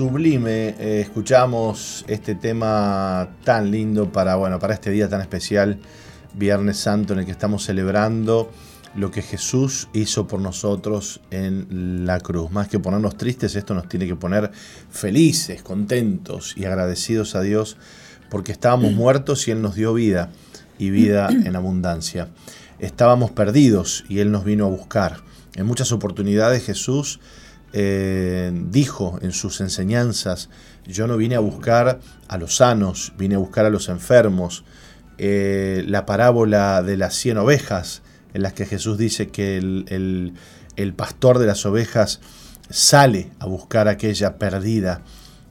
Sublime. Eh, escuchamos este tema tan lindo para, bueno, para este día tan especial, Viernes Santo, en el que estamos celebrando lo que Jesús hizo por nosotros en la cruz. Más que ponernos tristes, esto nos tiene que poner felices, contentos y agradecidos a Dios porque estábamos muertos y Él nos dio vida y vida en abundancia. Estábamos perdidos y Él nos vino a buscar. En muchas oportunidades Jesús eh, dijo en sus enseñanzas, yo no vine a buscar a los sanos, vine a buscar a los enfermos. Eh, la parábola de las cien ovejas, en las que Jesús dice que el, el, pastor de las ovejas sale a buscar aquella perdida,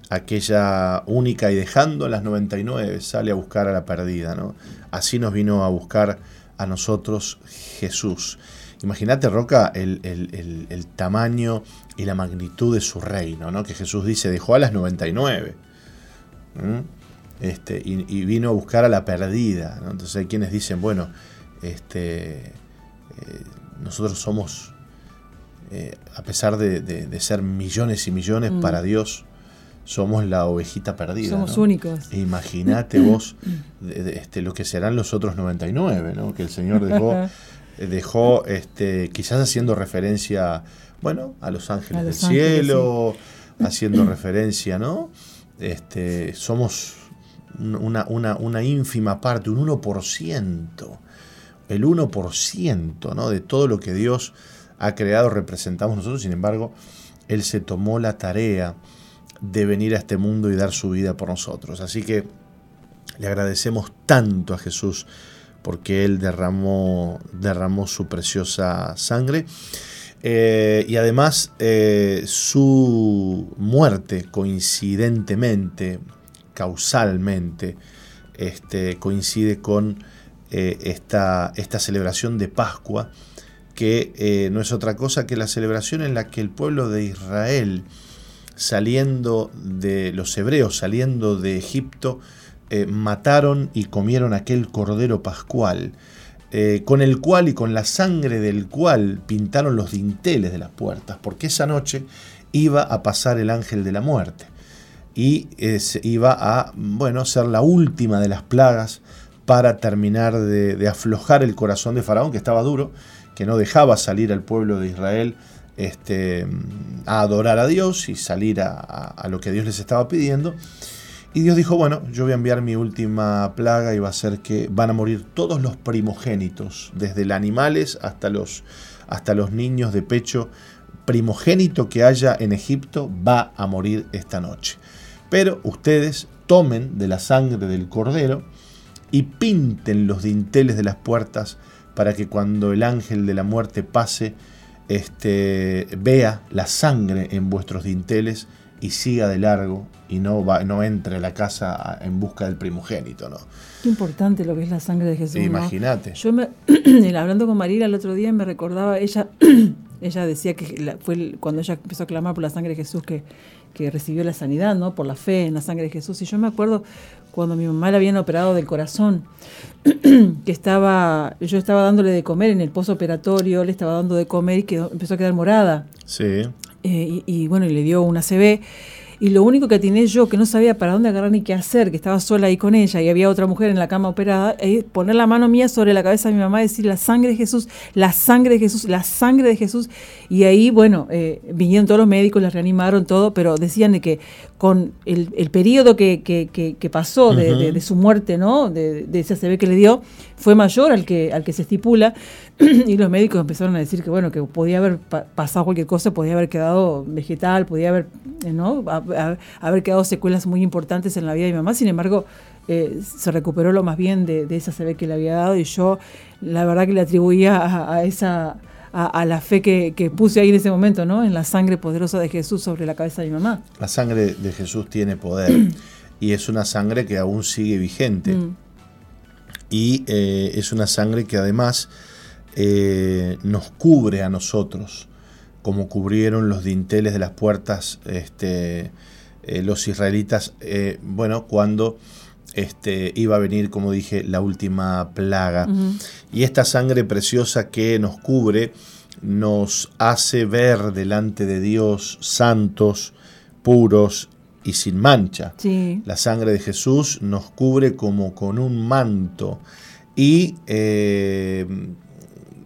aquella única y dejando las 99 sale a buscar a la perdida. ¿no? Así nos vino a buscar a nosotros Jesús. Imagínate, Roca, el, el, tamaño y la magnitud de su reino, ¿no? que Jesús dice, dejó a las 99 este, y, vino a buscar a la perdida. Entonces hay quienes dicen, bueno, este, eh, nosotros somos, eh, a pesar de, ser millones y millones mm. para Dios, somos la ovejita perdida. Somos únicos. Imagínate vos este, lo que serán los otros 99, ¿no? que el Señor dejó dejó este, quizás haciendo referencia, bueno, a los ángeles del cielo, haciendo referencia, ¿no? Este, somos una, una, ínfima parte, un 1%, el 1% ¿no? de todo lo que Dios ha creado representamos nosotros, sin embargo, Él se tomó la tarea de venir a este mundo y dar su vida por nosotros. Así que le agradecemos tanto a Jesús porque Él derramó, derramó su preciosa sangre. Eh, y además eh, su muerte coincidentemente, causalmente, este, coincide con eh, esta, esta, celebración de Pascua, que no es otra cosa que la celebración en la que el pueblo de Israel, saliendo de los hebreos, saliendo de Egipto, mataron y comieron aquel cordero pascual, eh, con el cual y con la sangre del cual pintaron los dinteles de las puertas, porque esa noche iba a pasar el ángel de la muerte y iba a bueno, ser la última de las plagas para terminar de, aflojar el corazón de Faraón, que estaba duro, que no dejaba salir al pueblo de Israel este, a adorar a Dios y salir a lo que Dios les estaba pidiendo. Y Dios dijo, bueno, yo voy a enviar mi última plaga y va a ser que van a morir todos los primogénitos, desde los animales hasta los, hasta los niños de pecho. Primogénito que haya en Egipto va a morir esta noche. Pero ustedes tomen de la sangre del cordero y pinten los dinteles de las puertas para que cuando el ángel de la muerte pase, este, vea la sangre en vuestros dinteles y siga de largo y no, va, no entre a la casa en busca del primogénito. ¿no? Qué importante lo que es la sangre de Jesús. Imagínate. Yo me, hablando con Marila el otro día me recordaba, ella, ella decía que fue cuando ella empezó a clamar por la sangre de Jesús que, que recibió la sanidad, ¿no? Por la fe en la sangre de Jesús. Y yo me acuerdo cuando mi mamá la habían operado del corazón, que estaba, yo estaba dándole de comer en el postoperatorio, le estaba dando de comer y que empezó a quedar morada. Sí eh, y, y, bueno, y le dio una CB y lo único que atiné yo, que no sabía para dónde agarrar ni qué hacer, que estaba sola ahí con ella y había otra mujer en la cama operada, es poner la mano mía sobre la cabeza de mi mamá y decir, la sangre de Jesús, la sangre de Jesús, la sangre de Jesús. Y ahí, bueno, eh, vinieron todos los médicos, la reanimaron todo, pero decían de que con el, el periodo que, que, que, pasó de, de, su muerte, ¿no? De, de ese ACV que le dio, fue mayor al que, al que se estipula. y los médicos empezaron a decir que bueno que podía haber pasado cualquier cosa podía haber quedado vegetal podía haber eh, no haber quedado secuelas muy importantes en la vida de mi mamá sin embargo eh, se recuperó lo más bien de, esa CB que le había dado y yo la verdad que le atribuía a, esa a, la fe que, puse ahí en ese momento, ¿no? En la sangre poderosa de Jesús sobre la cabeza de mi mamá. La sangre de Jesús tiene poder y es una sangre que aún sigue vigente. Mm. Y eh, es una sangre que además eh, nos cubre a nosotros, como cubrieron los dinteles de las puertas este, eh, los israelitas, eh, bueno, cuando este, iba a venir, como dije, la última plaga. Y esta sangre preciosa que nos cubre nos hace ver delante de Dios santos, puros y sin mancha. La sangre de Jesús nos cubre como con un manto y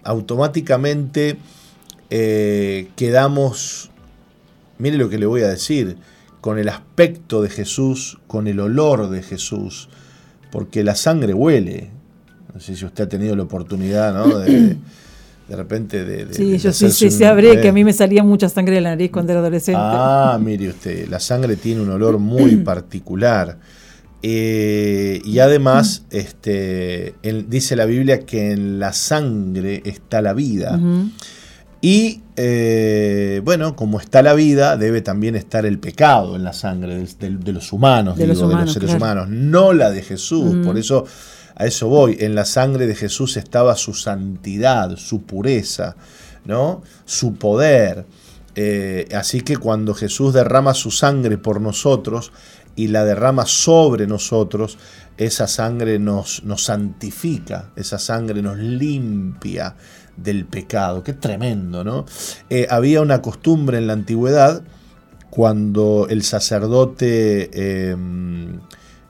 automáticamente eh, quedamos, mire lo que le voy a decir, con el aspecto de Jesús, con el olor de Jesús, porque la sangre huele. No sé si usted ha tenido la oportunidad, ¿no? De, de repente de, sí yo sí, sí sabré que a mí me salía mucha sangre de la nariz cuando era adolescente ah mire usted la sangre tiene un olor muy particular eh, y además, este, dice la Biblia que en la sangre está la vida. Y eh, bueno, como está la vida, debe también estar el pecado en la sangre de, los humanos, de, los, seres humanos, no la de Jesús. Por eso a eso voy. En la sangre de Jesús estaba su santidad, su pureza, ¿no? su poder. Eh, así que cuando Jesús derrama su sangre por nosotros, y la derrama sobre nosotros, esa sangre nos, nos santifica, esa sangre nos limpia del pecado. Qué tremendo, ¿no? Eh, había una costumbre en la antigüedad cuando el sacerdote, em,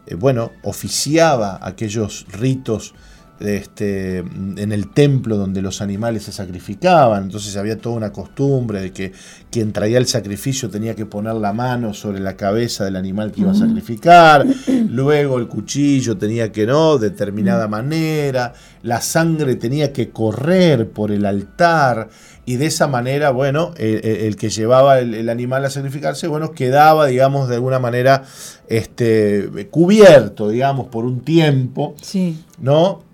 eh, bueno, oficiaba aquellos ritos este, en el templo donde los animales se sacrificaban. Entonces había toda una costumbre de que quien traía el sacrificio tenía que poner la mano sobre la cabeza del animal que iba a sacrificar. Luego el cuchillo tenía que no, determinada manera. La sangre tenía que correr por el altar. Y de esa manera, bueno, el, que llevaba el, animal a sacrificarse, bueno, quedaba, digamos, de alguna manera este, cubierto, digamos, por un tiempo. Sí. ¿No?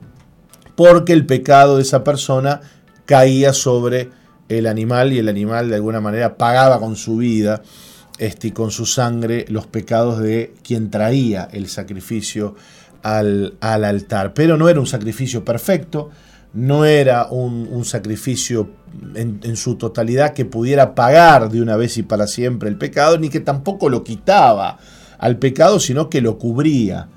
Porque el pecado de esa persona caía sobre el animal y el animal de alguna manera pagaba con su vida este, y con su sangre los pecados de quien traía el sacrificio al, altar. Pero no era un sacrificio perfecto, no era un, sacrificio en, su totalidad que pudiera pagar de una vez y para siempre el pecado, ni que tampoco lo quitaba al pecado, sino que lo cubría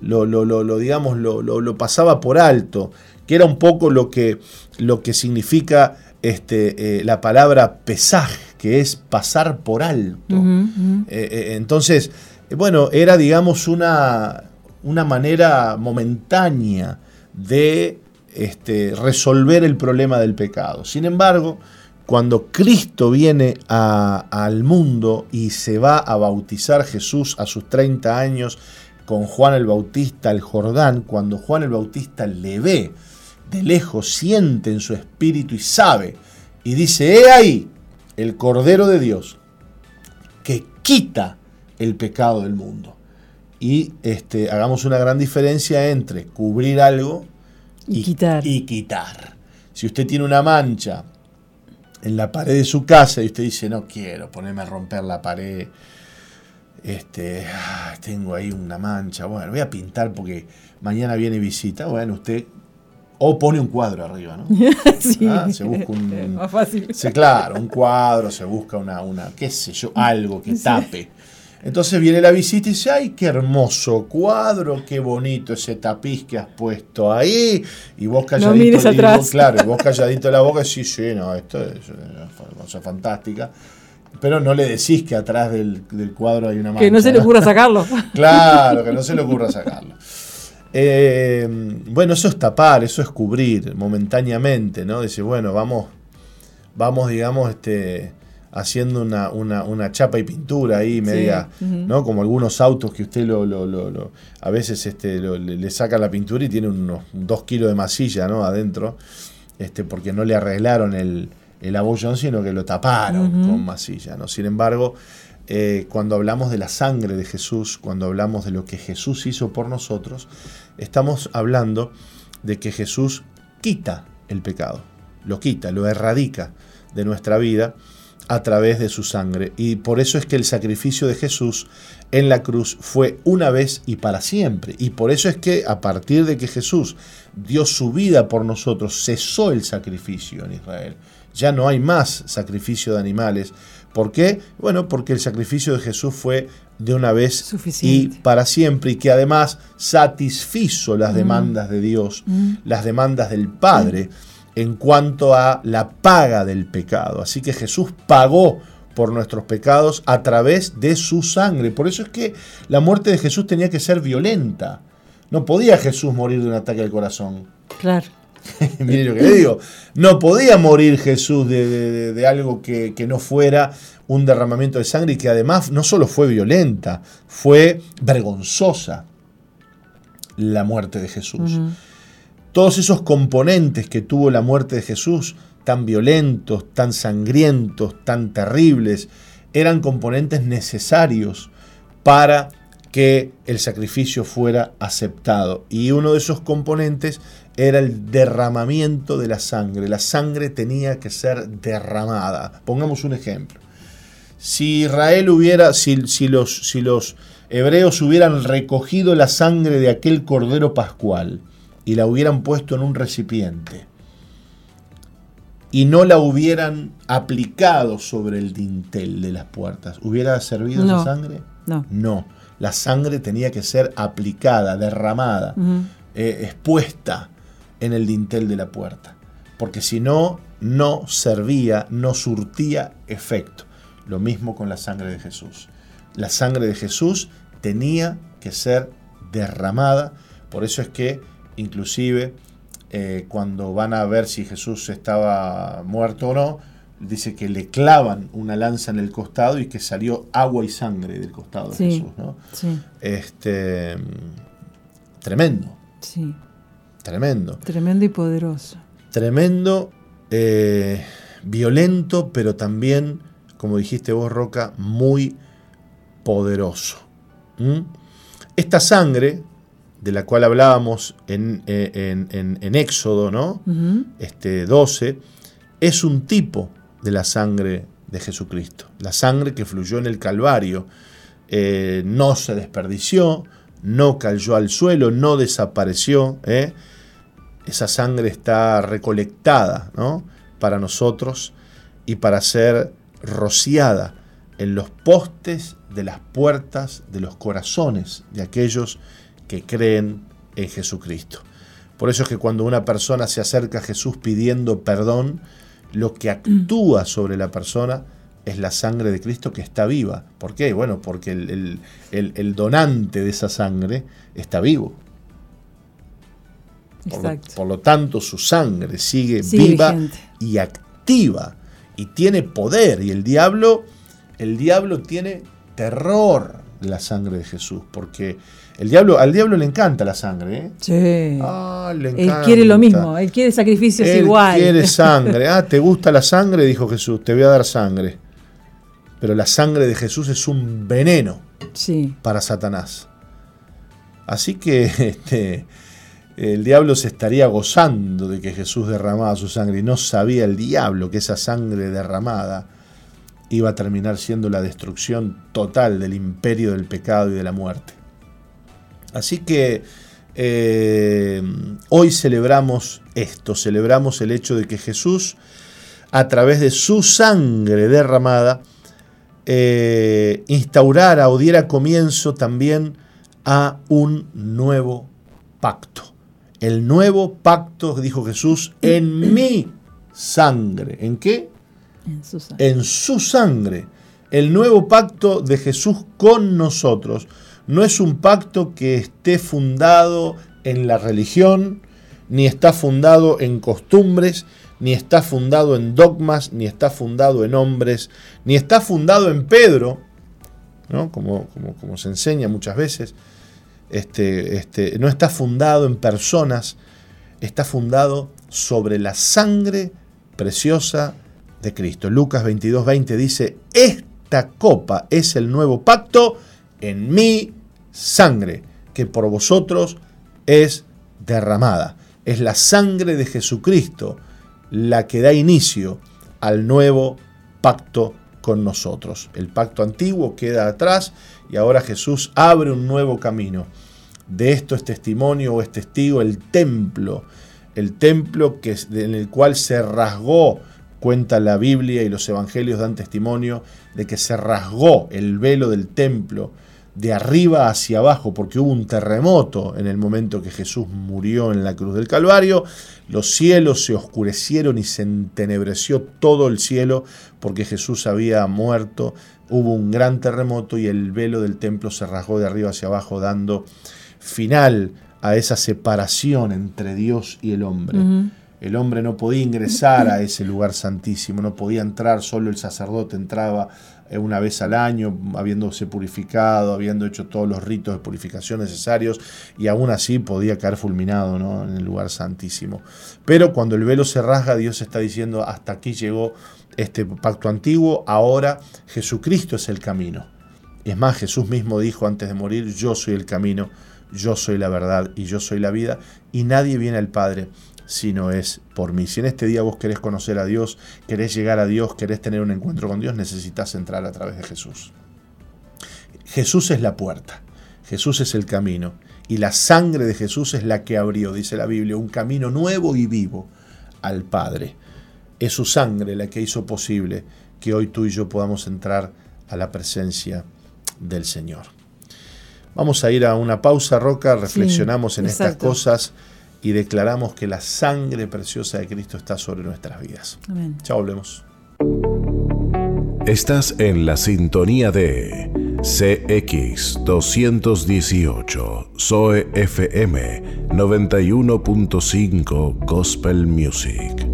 lo, lo, lo, digamos, lo, lo, pasaba por alto, que era un poco lo que, lo que significa este, eh, la palabra pesaje, que es pasar por alto. Eh, eh, entonces, bueno, era, digamos, una, una manera momentánea de este, resolver el problema del pecado. Sin embargo, cuando Cristo viene al mundo y se va a bautizar Jesús a sus 30 años con Juan el Bautista al Jordán, cuando Juan el Bautista le ve de lejos, siente en su espíritu y sabe, y dice, he ahí el Cordero de Dios que quita el pecado del mundo. Y este, hagamos una gran diferencia entre cubrir algo y, quitar. y quitar. Si usted tiene una mancha en la pared de su casa y usted dice, no quiero ponerme a romper la pared, este, tengo ahí una mancha, bueno, voy a pintar porque mañana viene visita, bueno, usted o pone un cuadro arriba, ¿no? sí, ah, se busca un, más fácil. claro, un cuadro, se busca una, una qué sé yo, algo que tape. Entonces viene la visita y dice, ay, qué hermoso cuadro, qué bonito ese tapiz que has puesto ahí. Y vos calladito, no atrás. claro, y vos calladito la boca y sí, sí, no, esto es una cosa fantástica pero no le decís que atrás del, cuadro hay una mancha. Que no se le ocurra sacarlo. claro, que no se le ocurra sacarlo. Eh, bueno, eso es tapar, eso es cubrir momentáneamente, ¿no? Dice, bueno, vamos, vamos, digamos, este, haciendo una, chapa y pintura ahí, media, ¿no? Como algunos autos que usted lo, lo, lo, a veces este, le, saca la pintura y tiene unos dos kilos de masilla, ¿no? Adentro, este, porque no le arreglaron el, el abollón, sino que lo taparon con masilla, ¿no? Sin embargo, eh, cuando hablamos de la sangre de Jesús, cuando hablamos de lo que Jesús hizo por nosotros, estamos hablando de que Jesús quita el pecado, lo quita, lo erradica de nuestra vida a través de su sangre. Y por eso es que el sacrificio de Jesús en la cruz fue una vez y para siempre. Y por eso es que a partir de que Jesús dio su vida por nosotros, cesó el sacrificio en Israel. Ya no hay más sacrificio de animales, ¿Por qué? Bueno, porque el sacrificio de Jesús fue de una vez y para siempre y que además satisfizo las mm. demandas de Dios, mm. las demandas del Padre mm. en cuanto a la paga del pecado. Así que Jesús pagó por nuestros pecados a través de su sangre. Por eso es que la muerte de Jesús tenía que ser violenta. No podía Jesús morir de un ataque al corazón. Claro. Mire lo que le digo. No podía morir Jesús de, algo que, no fuera un derramamiento de sangre y que además no solo fue violenta, fue vergonzosa la muerte de Jesús. Todos esos componentes que tuvo la muerte de Jesús, tan violentos, tan sangrientos, tan terribles, eran componentes necesarios para que el sacrificio fuera aceptado. Y uno de esos componentes era el derramamiento de la sangre. La sangre tenía que ser derramada. Pongamos un ejemplo. Si Israel hubiera, si, los, si los hebreos hubieran recogido la sangre de aquel cordero pascual y la hubieran puesto en un recipiente y no la hubieran aplicado sobre el dintel de las puertas, ¿hubiera servido esa sangre? No. No la sangre tenía que ser aplicada, derramada, eh, expuesta en el dintel de la puerta, porque si no, no servía, no surtía efecto. Lo mismo con la sangre de Jesús. La sangre de Jesús tenía que ser derramada, por eso es que inclusive eh, cuando van a ver si Jesús estaba muerto o no, dice que le clavan una lanza en el costado y que salió agua y sangre del costado de Jesús, ¿no? Sí. Este, tremendo. Sí. Tremendo. Tremendo y poderoso. Tremendo, eh, violento, pero también, como dijiste vos, Roca, muy poderoso. Esta sangre, de la cual hablábamos en, eh, en, Éxodo, ¿no? este 12, es un tipo de la sangre de Jesucristo. La sangre que fluyó en el Calvario eh, no se desperdició, no cayó al suelo, no desapareció. ¿eh? Esa sangre está recolectada ¿no? para nosotros y para ser rociada en los postes de las puertas de los corazones de aquellos que creen en Jesucristo. Por eso es que cuando una persona se acerca a Jesús pidiendo perdón, lo que actúa sobre la persona es la sangre de Cristo que está viva. ¿Por qué? Bueno, porque el, donante de esa sangre está vivo. Por lo, tanto, su sangre sigue, viva y activa y tiene poder. Y el diablo, el diablo tiene terror de la sangre de Jesús, porque el diablo, al diablo le encanta la sangre. ¿eh? Sí. Ah, él quiere lo mismo, él quiere sacrificios él igual. Quiere sangre. Ah, ¿te gusta la sangre? Dijo Jesús, te voy a dar sangre. Pero la sangre de Jesús es un veneno sí. para Satanás. Así que este, el diablo se estaría gozando de que Jesús derramaba su sangre y no sabía el diablo que esa sangre derramada iba a terminar siendo la destrucción total del imperio del pecado y de la muerte. Así que eh, hoy celebramos esto, celebramos el hecho de que Jesús, a través de su sangre derramada, eh, instaurara o diera comienzo también a un nuevo pacto. El nuevo pacto, dijo Jesús, en mi sangre. ¿En qué? En su sangre. En su sangre El nuevo pacto de Jesús con nosotros no es un pacto que esté fundado en la religión, ni está fundado en costumbres, ni está fundado en dogmas, ni está fundado en hombres, ni está fundado en Pedro, ¿no? como, como, se enseña muchas veces, este, este, no está fundado en personas, está fundado sobre la sangre preciosa de Cristo. Lucas 22, 20 dice, esta copa es el nuevo pacto en mi sangre, que por vosotros es derramada. Es la sangre de Jesucristo la que da inicio al nuevo pacto con nosotros. El pacto antiguo queda atrás y ahora Jesús abre un nuevo camino. De esto es testimonio o es testigo el templo, el templo que, en el cual se rasgó, cuenta la Biblia y los evangelios dan testimonio de que se rasgó el velo del templo de arriba hacia abajo, porque hubo un terremoto en el momento que Jesús murió en la cruz del Calvario, los cielos se oscurecieron y se entenebreció todo el cielo porque Jesús había muerto, hubo un gran terremoto y el velo del templo se rasgó de arriba hacia abajo dando final a esa separación entre Dios y el hombre. El hombre no podía ingresar a ese lugar santísimo, no podía entrar, solo el sacerdote entraba una vez al año, habiéndose purificado, habiendo hecho todos los ritos de purificación necesarios, y aún así podía caer fulminado en el lugar santísimo. Pero cuando el velo se rasga, Dios está diciendo, hasta aquí llegó este pacto antiguo, ahora Jesucristo es el camino. Es más, Jesús mismo dijo antes de morir, yo soy el camino, yo soy la verdad y yo soy la vida, y nadie viene al Padre no es por mí. Si en este día vos querés conocer a Dios, querés llegar a Dios, querés tener un encuentro con Dios, necesitas entrar a través de Jesús. Jesús es la puerta, Jesús es el camino, y la sangre de Jesús es la que abrió, dice la Biblia, un camino nuevo y vivo al Padre. Es su sangre la que hizo posible que hoy tú y yo podamos entrar a la presencia del Señor. Vamos a ir a una pausa, Roca, reflexionamos en estas cosas y declaramos que la sangre preciosa de Cristo está sobre nuestras vidas. Amén. Chao, volvemos. Estás en la sintonía de CX218, Zoe FM 91.5 Gospel Music.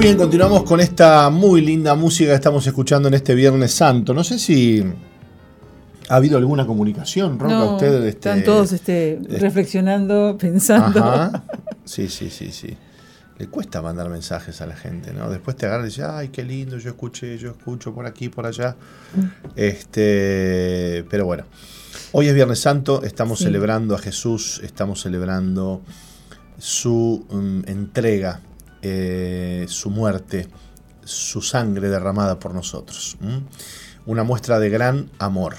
Bien, continuamos con esta muy linda música que estamos escuchando en este Viernes Santo. No sé si ha habido alguna comunicación, Ronca, ustedes. Este, están todos este, reflexionando, pensando. Sí, sí, sí, sí. Le cuesta mandar mensajes a la gente, ¿no? Después te agarra y dice, ay, qué lindo, yo escuché, yo escucho por aquí, por allá. Este, pero bueno, hoy es Viernes Santo, estamos celebrando a Jesús, estamos celebrando su mm, entrega eh, su muerte, su sangre derramada por nosotros. Una muestra de gran amor.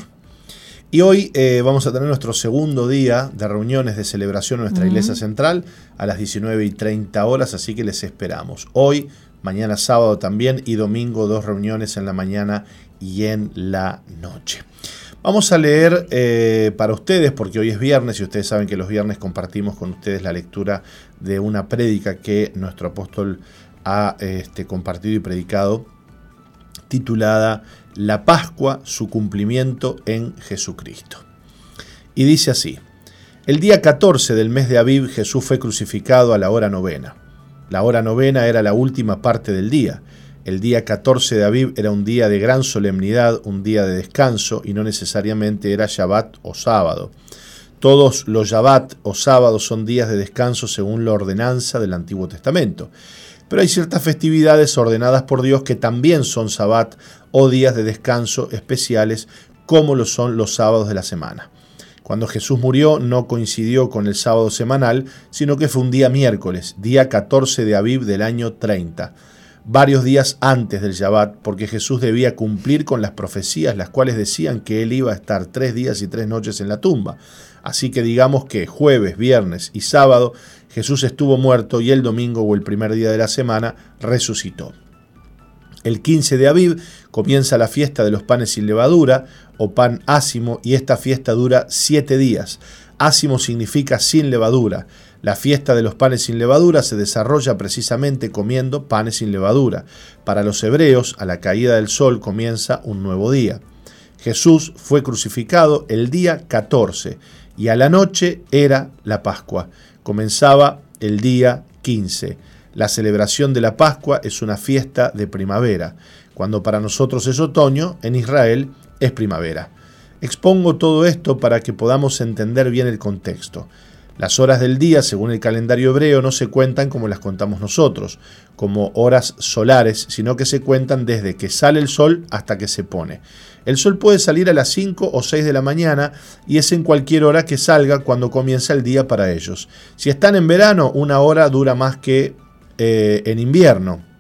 Y hoy eh, vamos a tener nuestro segundo día de reuniones de celebración en nuestra iglesia central a las 19 y 30 horas, así que les esperamos. Hoy, mañana sábado también y domingo dos reuniones en la mañana y en la noche. Vamos a leer eh, para ustedes, porque hoy es viernes y ustedes saben que los viernes compartimos con ustedes la lectura de una prédica que nuestro apóstol ha este, compartido y predicado, titulada La Pascua, su cumplimiento en Jesucristo. Y dice así, El día 14 del mes de Aviv Jesús fue crucificado a la hora novena. La hora novena era la última parte del día. El día 14 de Aviv era un día de gran solemnidad, un día de descanso y no necesariamente era Shabbat o sábado. Todos los Shabbat o sábados son días de descanso según la ordenanza del Antiguo Testamento. Pero hay ciertas festividades ordenadas por Dios que también son Shabbat o días de descanso especiales como lo son los sábados de la semana. Cuando Jesús murió no coincidió con el sábado semanal, sino que fue un día miércoles, día 14 de Aviv del año 30, varios días antes del Shabbat, porque Jesús debía cumplir con las profecías, las cuales decían que él iba a estar tres días y tres noches en la tumba. Así que digamos que jueves, viernes y sábado Jesús estuvo muerto y el domingo o el primer día de la semana resucitó. El 15 de Aviv comienza la fiesta de los panes sin levadura o pan ácimo y esta fiesta dura siete días. Ácimo significa sin levadura. La fiesta de los panes sin levadura se desarrolla precisamente comiendo panes sin levadura. Para los hebreos, a la caída del sol comienza un nuevo día. Jesús fue crucificado el día 14 y a la noche era la Pascua. Comenzaba el día 15. La celebración de la Pascua es una fiesta de primavera. Cuando para nosotros es otoño, en Israel es primavera. Expongo todo esto para que podamos entender bien el contexto. Las horas del día, según el calendario hebreo, no se cuentan como las contamos nosotros, como horas solares, sino que se cuentan desde que sale el sol hasta que se pone. El sol puede salir a las 5 o 6 de la mañana y es en cualquier hora que salga cuando comienza el día para ellos. Si están en verano, una hora dura más que eh, en invierno.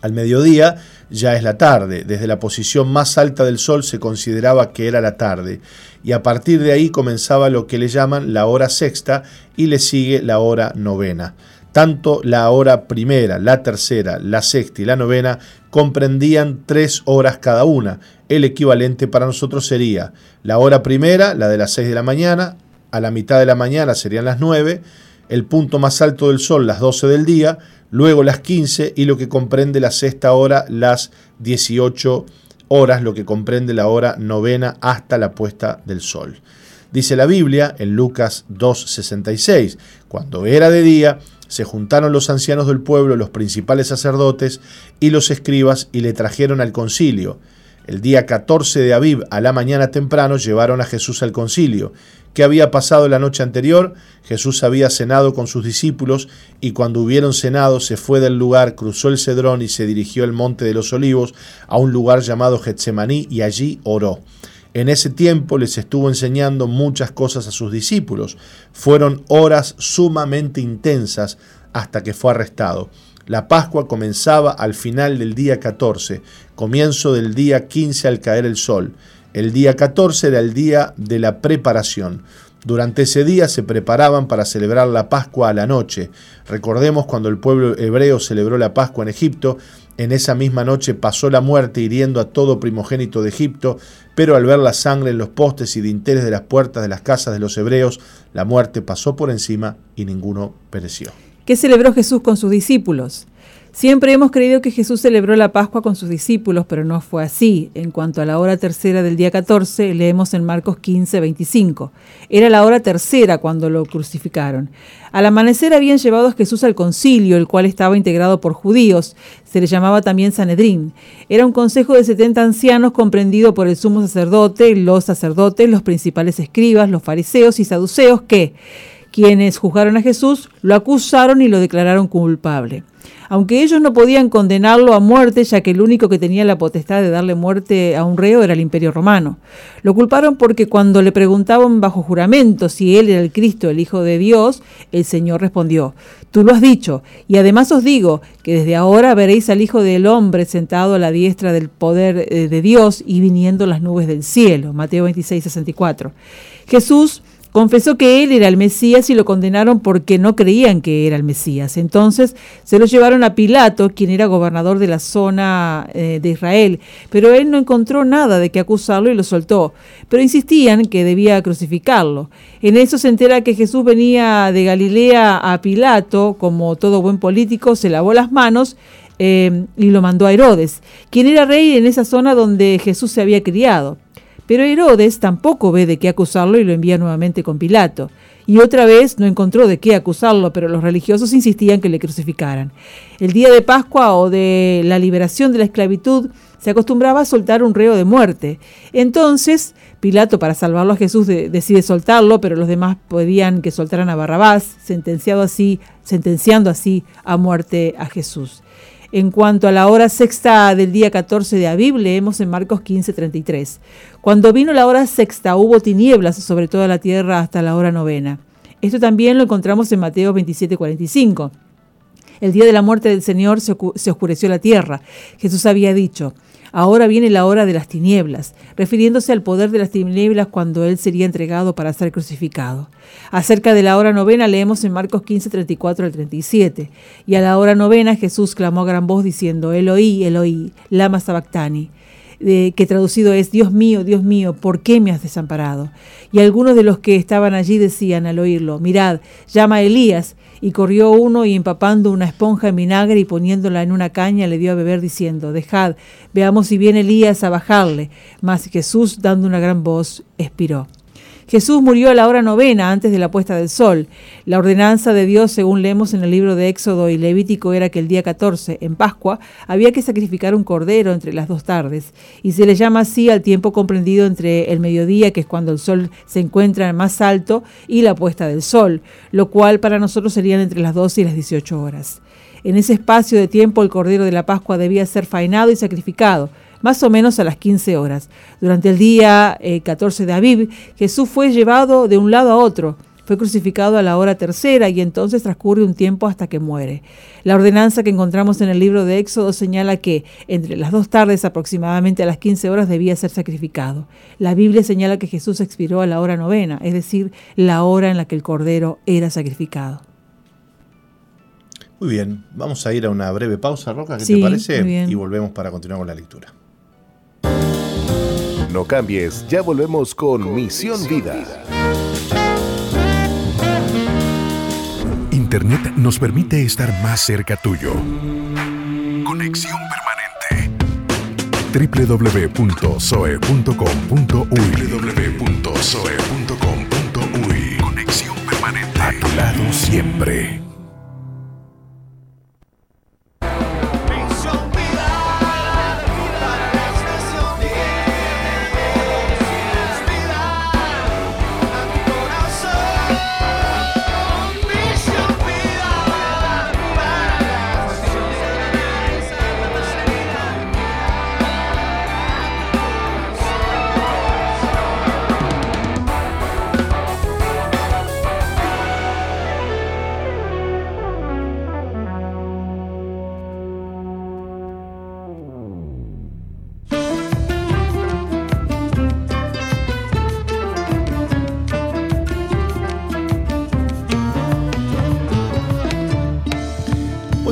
Al mediodía ya es la tarde. Desde la posición más alta del sol se consideraba que era la tarde. Y a partir de ahí comenzaba lo que le llaman la hora sexta y le sigue la hora novena. Tanto la hora primera, la tercera, la sexta y la novena comprendían tres horas cada una. El equivalente para nosotros sería la hora primera, la de las seis de la mañana, a la mitad de la mañana serían las nueve, el punto más alto del sol las 12 del día, luego las 15 y lo que comprende la sexta hora las 18 horas, lo que comprende la hora novena hasta la puesta del sol. Dice la Biblia en Lucas 2.66, cuando era de día, se juntaron los ancianos del pueblo, los principales sacerdotes y los escribas y le trajeron al concilio. El día 14 de Aviv, a la mañana temprano, llevaron a Jesús al concilio. ¿Qué había pasado la noche anterior? Jesús había cenado con sus discípulos y cuando hubieron cenado se fue del lugar, cruzó el cedrón y se dirigió al monte de los olivos, a un lugar llamado Getsemaní y allí oró. En ese tiempo les estuvo enseñando muchas cosas a sus discípulos. Fueron horas sumamente intensas hasta que fue arrestado. La Pascua comenzaba al final del día 14, comienzo del día 15 al caer el sol. El día 14 era el día de la preparación. Durante ese día se preparaban para celebrar la Pascua a la noche. Recordemos cuando el pueblo hebreo celebró la Pascua en Egipto, en esa misma noche pasó la muerte hiriendo a todo primogénito de Egipto, pero al ver la sangre en los postes y dinteles de las puertas de las casas de los hebreos, la muerte pasó por encima y ninguno pereció. ¿Qué celebró Jesús con sus discípulos? Siempre hemos creído que Jesús celebró la Pascua con sus discípulos, pero no fue así. En cuanto a la hora tercera del día 14, leemos en Marcos 15, 25. Era la hora tercera cuando lo crucificaron. Al amanecer habían llevado a Jesús al concilio, el cual estaba integrado por judíos. Se le llamaba también Sanedrín. Era un consejo de 70 ancianos comprendido por el sumo sacerdote, los sacerdotes, los principales escribas, los fariseos y saduceos que quienes juzgaron a Jesús lo acusaron y lo declararon culpable. Aunque ellos no podían condenarlo a muerte, ya que el único que tenía la potestad de darle muerte a un reo era el imperio romano. Lo culparon porque cuando le preguntaban bajo juramento si él era el Cristo, el Hijo de Dios, el Señor respondió, Tú lo has dicho, y además os digo que desde ahora veréis al Hijo del Hombre sentado a la diestra del poder eh, de Dios y viniendo las nubes del cielo. Mateo 26, 64. Jesús Confesó que él era el Mesías y lo condenaron porque no creían que era el Mesías. Entonces se lo llevaron a Pilato, quien era gobernador de la zona eh, de Israel, pero él no encontró nada de qué acusarlo y lo soltó. Pero insistían que debía crucificarlo. En eso se entera que Jesús venía de Galilea a Pilato, como todo buen político, se lavó las manos eh, y lo mandó a Herodes, quien era rey en esa zona donde Jesús se había criado. Pero Herodes tampoco ve de qué acusarlo y lo envía nuevamente con Pilato. Y otra vez no encontró de qué acusarlo, pero los religiosos insistían que le crucificaran. El día de Pascua o de la liberación de la esclavitud se acostumbraba a soltar un reo de muerte. Entonces, Pilato, para salvarlo a Jesús, decide soltarlo, pero los demás pedían que soltaran a Barrabás, sentenciado así, sentenciando así a muerte a Jesús. En cuanto a la hora sexta del día 14 de Aviv, leemos en Marcos 15:33. Cuando vino la hora sexta hubo tinieblas sobre toda la tierra hasta la hora novena. Esto también lo encontramos en Mateo 27:45. El día de la muerte del Señor se, oscureció la tierra. Jesús había dicho, Ahora viene la hora de las tinieblas, refiriéndose al poder de las tinieblas cuando Él sería entregado para ser crucificado. Acerca de la hora novena leemos en Marcos 15, 34 al 37. Y a la hora novena Jesús clamó a gran voz diciendo, Eloí, Eloí, lama sabactani, que traducido es, Dios mío, Dios mío, ¿por qué me has desamparado? Y algunos de los que estaban allí decían al oírlo, mirad, llama a Elías. Y corrió uno y empapando una esponja en vinagre y poniéndola en una caña le dio a beber diciendo, dejad, veamos si viene Elías a bajarle. Mas Jesús, dando una gran voz, expiró. Jesús murió a la hora novena antes de la puesta del sol. La ordenanza de Dios, según leemos en el libro de Éxodo y Levítico, era que el día 14, en Pascua, había que sacrificar un cordero entre las dos tardes, y se le llama así al tiempo comprendido entre el mediodía, que es cuando el sol se encuentra más alto, y la puesta del sol, lo cual para nosotros serían entre las 12 y las 18 horas. En ese espacio de tiempo el cordero de la Pascua debía ser faenado y sacrificado, más o menos a las 15 horas. Durante el día 14 eh, de Aviv, Jesús fue llevado de un lado a otro. Fue crucificado a la hora tercera y entonces transcurre un tiempo hasta que muere. La ordenanza que encontramos en el libro de Éxodo señala que entre las dos tardes, aproximadamente a las 15 horas, debía ser sacrificado. La Biblia señala que Jesús expiró a la hora novena, es decir, la hora en la que el cordero era sacrificado. Muy bien, vamos a ir a una breve pausa, Roca, ¿qué te parece? Y volvemos para continuar con la lectura. No cambies, ya volvemos con, Misión, Vida. Internet nos permite estar más cerca tuyo. Conexión permanente. www.soe.com.uy www.soe.com.uy Conexión permanente. A tu lado siempre.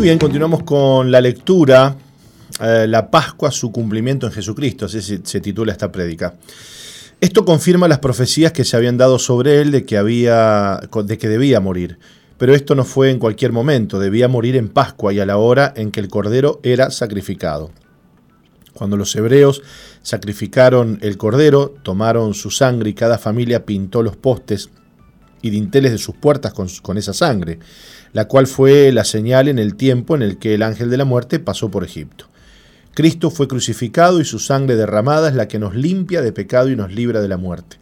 Bien, continuamos con la lectura, eh, la Pascua, su cumplimiento en Jesucristo, así se, titula esta prédica. Esto confirma las profecías que se habían dado sobre él de que, había, de que debía morir. Pero esto no fue en cualquier momento, debía morir en Pascua y a la hora en que el cordero era sacrificado. Cuando los hebreos sacrificaron el cordero, tomaron su sangre y cada familia pintó los postes y dinteles de sus puertas con, con esa sangre la cual fue la señal en el tiempo en el que el ángel de la muerte pasó por Egipto. Cristo fue crucificado y su sangre derramada es la que nos limpia de pecado y nos libra de la muerte.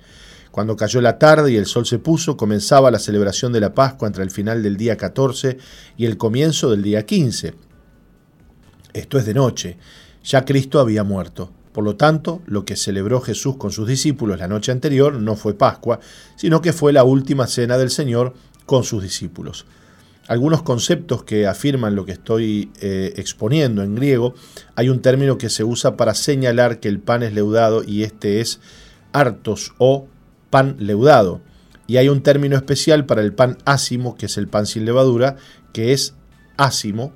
Cuando cayó la tarde y el sol se puso, comenzaba la celebración de la Pascua entre el final del día 14 y el comienzo del día 15. Esto es de noche. Ya Cristo había muerto. Por lo tanto, lo que celebró Jesús con sus discípulos la noche anterior no fue Pascua, sino que fue la última cena del Señor con sus discípulos algunos conceptos que afirman lo que estoy eh, exponiendo en griego, hay un término que se usa para señalar que el pan es leudado y este es artos o pan leudado. Y hay un término especial para el pan ácimo, que es el pan sin levadura, que es ácimo.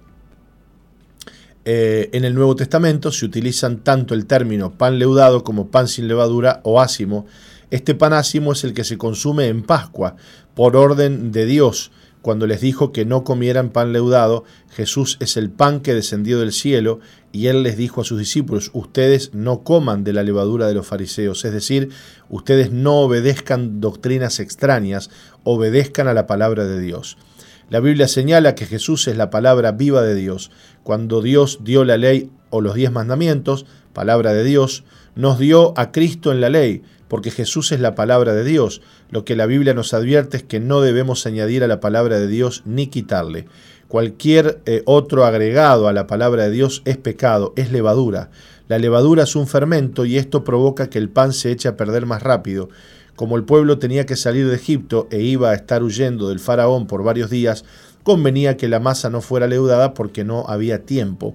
Eh, en el Nuevo Testamento se utilizan tanto el término pan leudado como pan sin levadura o ácimo. Este pan ácimo es el que se consume en Pascua por orden de Dios cuando les dijo que no comieran pan leudado, Jesús es el pan que descendió del cielo, y él les dijo a sus discípulos, ustedes no coman de la levadura de los fariseos, es decir, ustedes no obedezcan doctrinas extrañas, obedezcan a la palabra de Dios. La Biblia señala que Jesús es la palabra viva de Dios. Cuando Dios dio la ley o los diez mandamientos, palabra de Dios, nos dio a Cristo en la ley, porque Jesús es la palabra de Dios. Lo que la Biblia nos advierte es que no debemos añadir a la palabra de Dios ni quitarle. Cualquier eh, otro agregado a la palabra de Dios es pecado, es levadura. La levadura es un fermento y esto provoca que el pan se eche a perder más rápido. Como el pueblo tenía que salir de Egipto e iba a estar huyendo del faraón por varios días, convenía que la masa no fuera leudada porque no había tiempo.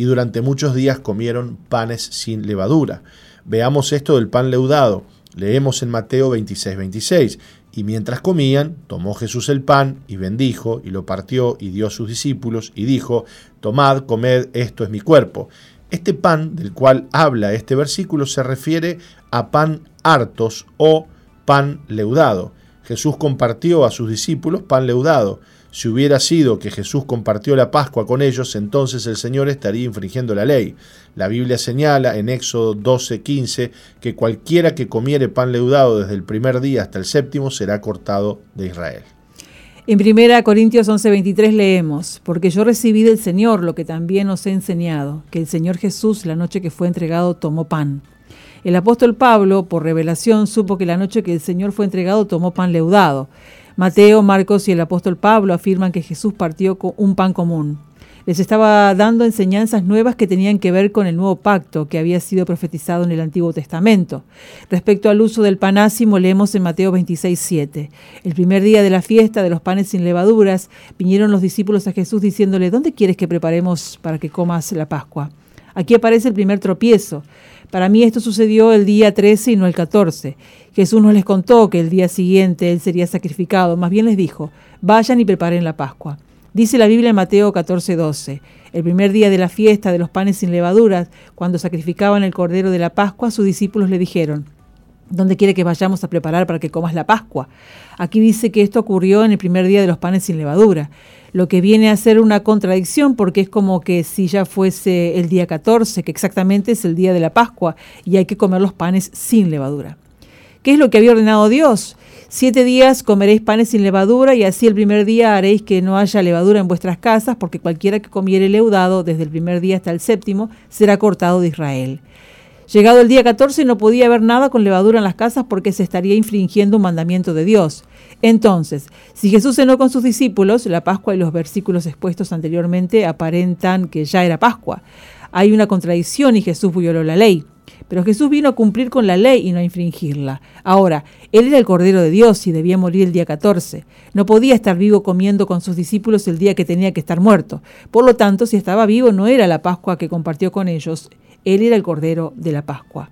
Y durante muchos días comieron panes sin levadura. Veamos esto del pan leudado. Leemos en Mateo 26, 26. Y mientras comían, tomó Jesús el pan y bendijo y lo partió y dio a sus discípulos y dijo, Tomad, comed, esto es mi cuerpo. Este pan del cual habla este versículo se refiere a pan hartos o pan leudado. Jesús compartió a sus discípulos pan leudado. Si hubiera sido que Jesús compartió la Pascua con ellos, entonces el Señor estaría infringiendo la ley. La Biblia señala en Éxodo 12:15 que cualquiera que comiere pan leudado desde el primer día hasta el séptimo será cortado de Israel. En 1 Corintios 11:23 leemos, porque yo recibí del Señor lo que también os he enseñado, que el Señor Jesús la noche que fue entregado tomó pan. El apóstol Pablo, por revelación, supo que la noche que el Señor fue entregado tomó pan leudado. Mateo, Marcos y el apóstol Pablo afirman que Jesús partió con un pan común. Les estaba dando enseñanzas nuevas que tenían que ver con el nuevo pacto que había sido profetizado en el Antiguo Testamento. Respecto al uso del panásimo, leemos en Mateo 26, 7. El primer día de la fiesta de los panes sin levaduras, vinieron los discípulos a Jesús diciéndole, ¿dónde quieres que preparemos para que comas la Pascua? Aquí aparece el primer tropiezo. Para mí esto sucedió el día 13 y no el 14. Jesús no les contó que el día siguiente él sería sacrificado, más bien les dijo, vayan y preparen la Pascua. Dice la Biblia en Mateo 14, 12. El primer día de la fiesta de los panes sin levaduras, cuando sacrificaban el cordero de la Pascua, sus discípulos le dijeron, ¿Dónde quiere que vayamos a preparar para que comas la Pascua? Aquí dice que esto ocurrió en el primer día de los panes sin levadura lo que viene a ser una contradicción porque es como que si ya fuese el día 14, que exactamente es el día de la Pascua, y hay que comer los panes sin levadura. ¿Qué es lo que había ordenado Dios? Siete días comeréis panes sin levadura y así el primer día haréis que no haya levadura en vuestras casas, porque cualquiera que comiere leudado desde el primer día hasta el séptimo será cortado de Israel. Llegado el día 14 no podía haber nada con levadura en las casas porque se estaría infringiendo un mandamiento de Dios. Entonces, si Jesús cenó con sus discípulos, la Pascua y los versículos expuestos anteriormente aparentan que ya era Pascua. Hay una contradicción y Jesús violó la ley. Pero Jesús vino a cumplir con la ley y no a infringirla. Ahora, Él era el Cordero de Dios y debía morir el día 14. No podía estar vivo comiendo con sus discípulos el día que tenía que estar muerto. Por lo tanto, si estaba vivo no era la Pascua que compartió con ellos, él era el Cordero de la Pascua.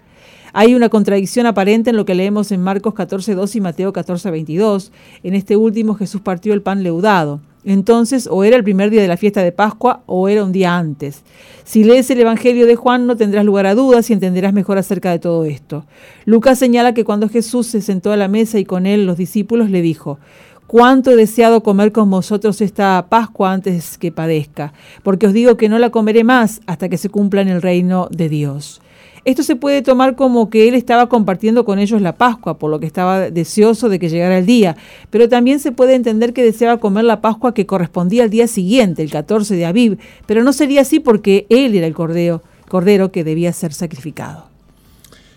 Hay una contradicción aparente en lo que leemos en Marcos 14.2 y Mateo 14.22. En este último Jesús partió el pan leudado. Entonces, o era el primer día de la fiesta de Pascua o era un día antes. Si lees el Evangelio de Juan no tendrás lugar a dudas y entenderás mejor acerca de todo esto. Lucas señala que cuando Jesús se sentó a la mesa y con él los discípulos le dijo, cuánto he deseado comer con vosotros esta Pascua antes que padezca, porque os digo que no la comeré más hasta que se cumpla en el reino de Dios. Esto se puede tomar como que él estaba compartiendo con ellos la Pascua, por lo que estaba deseoso de que llegara el día, pero también se puede entender que deseaba comer la Pascua que correspondía al día siguiente, el 14 de Aviv, pero no sería así porque él era el cordero, cordero que debía ser sacrificado.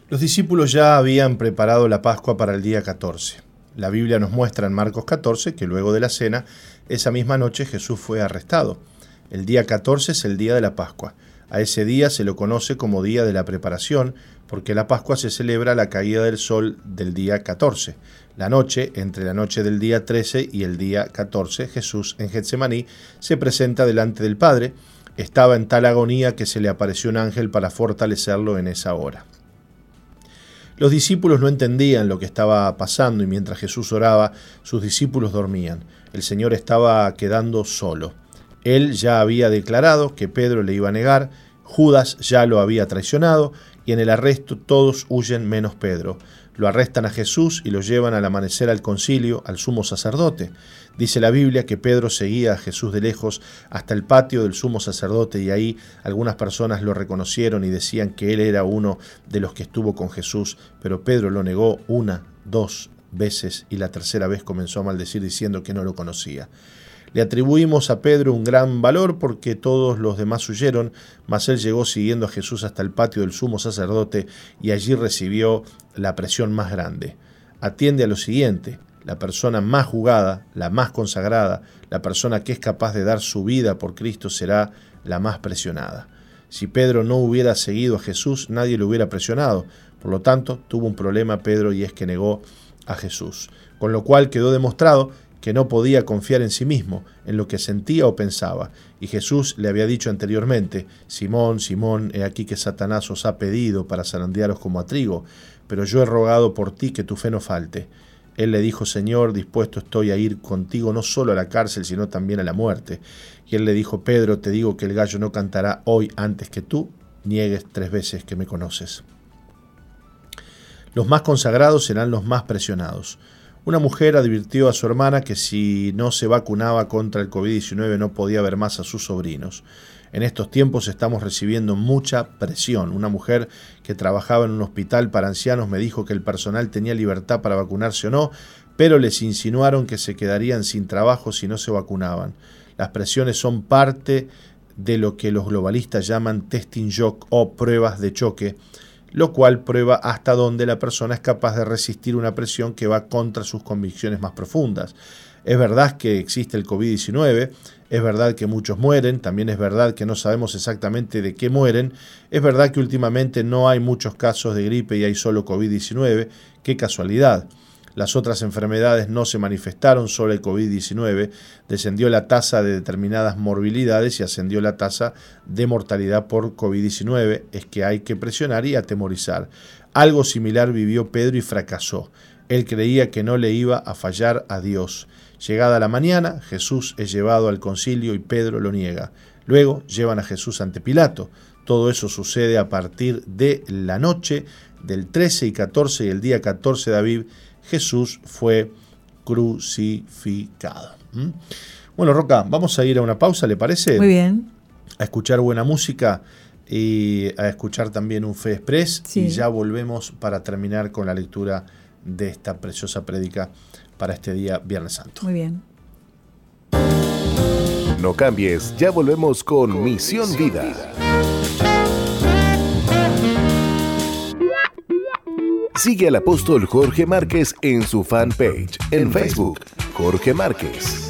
Los discípulos ya habían preparado la Pascua para el día 14. La Biblia nos muestra en Marcos 14 que luego de la cena, esa misma noche Jesús fue arrestado. El día 14 es el día de la Pascua. A ese día se lo conoce como día de la preparación, porque la Pascua se celebra la caída del sol del día 14. La noche, entre la noche del día 13 y el día 14, Jesús en Getsemaní se presenta delante del Padre. Estaba en tal agonía que se le apareció un ángel para fortalecerlo en esa hora. Los discípulos no entendían lo que estaba pasando y mientras Jesús oraba, sus discípulos dormían. El Señor estaba quedando solo. Él ya había declarado que Pedro le iba a negar, Judas ya lo había traicionado y en el arresto todos huyen menos Pedro. Lo arrestan a Jesús y lo llevan al amanecer al concilio, al sumo sacerdote. Dice la Biblia que Pedro seguía a Jesús de lejos hasta el patio del sumo sacerdote y ahí algunas personas lo reconocieron y decían que él era uno de los que estuvo con Jesús, pero Pedro lo negó una, dos veces y la tercera vez comenzó a maldecir diciendo que no lo conocía. Le atribuimos a Pedro un gran valor porque todos los demás huyeron, mas él llegó siguiendo a Jesús hasta el patio del sumo sacerdote y allí recibió la presión más grande. Atiende a lo siguiente, la persona más jugada, la más consagrada, la persona que es capaz de dar su vida por Cristo será la más presionada. Si Pedro no hubiera seguido a Jesús, nadie lo hubiera presionado. Por lo tanto, tuvo un problema Pedro y es que negó a Jesús. Con lo cual quedó demostrado que no podía confiar en sí mismo, en lo que sentía o pensaba. Y Jesús le había dicho anteriormente, Simón, Simón, he aquí que Satanás os ha pedido para zarandearos como a trigo, pero yo he rogado por ti que tu fe no falte. Él le dijo, Señor, dispuesto estoy a ir contigo no solo a la cárcel, sino también a la muerte. Y él le dijo, Pedro, te digo que el gallo no cantará hoy antes que tú niegues tres veces que me conoces. Los más consagrados serán los más presionados. Una mujer advirtió a su hermana que si no se vacunaba contra el COVID-19 no podía ver más a sus sobrinos. En estos tiempos estamos recibiendo mucha presión. Una mujer que trabajaba en un hospital para ancianos me dijo que el personal tenía libertad para vacunarse o no, pero les insinuaron que se quedarían sin trabajo si no se vacunaban. Las presiones son parte de lo que los globalistas llaman testing shock o pruebas de choque lo cual prueba hasta dónde la persona es capaz de resistir una presión que va contra sus convicciones más profundas. Es verdad que existe el COVID-19, es verdad que muchos mueren, también es verdad que no sabemos exactamente de qué mueren, es verdad que últimamente no hay muchos casos de gripe y hay solo COVID-19, qué casualidad. Las otras enfermedades no se manifestaron, solo el COVID-19, descendió la tasa de determinadas morbilidades y ascendió la tasa de mortalidad por COVID-19. Es que hay que presionar y atemorizar. Algo similar vivió Pedro y fracasó. Él creía que no le iba a fallar a Dios. Llegada la mañana, Jesús es llevado al concilio y Pedro lo niega. Luego llevan a Jesús ante Pilato. Todo eso sucede a partir de la noche del 13 y 14 y el día 14 de Aviv Jesús fue crucificado. ¿Mm? Bueno, Roca, vamos a ir a una pausa, ¿le parece? Muy bien. A escuchar buena música y a escuchar también un Fe Express y ya volvemos para terminar con la lectura de esta preciosa prédica para este día Viernes Santo. Muy bien. No cambies, ya volvemos con, Misión, Vida. Sigue al apóstol Jorge Márquez en su fanpage en Facebook, Jorge Márquez.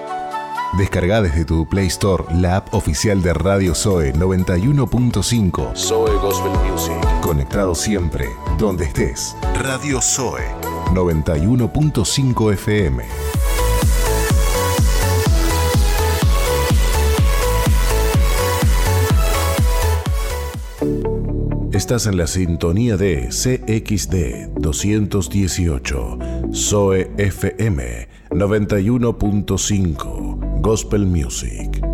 Descarga desde tu Play Store la app oficial de Radio Zoe 91.5. Zoe Gospel Music. Conectado siempre, donde estés. Radio Zoe 91.5 FM. Estás en la sintonía de CXD 218, SOE FM 91.5, Gospel Music.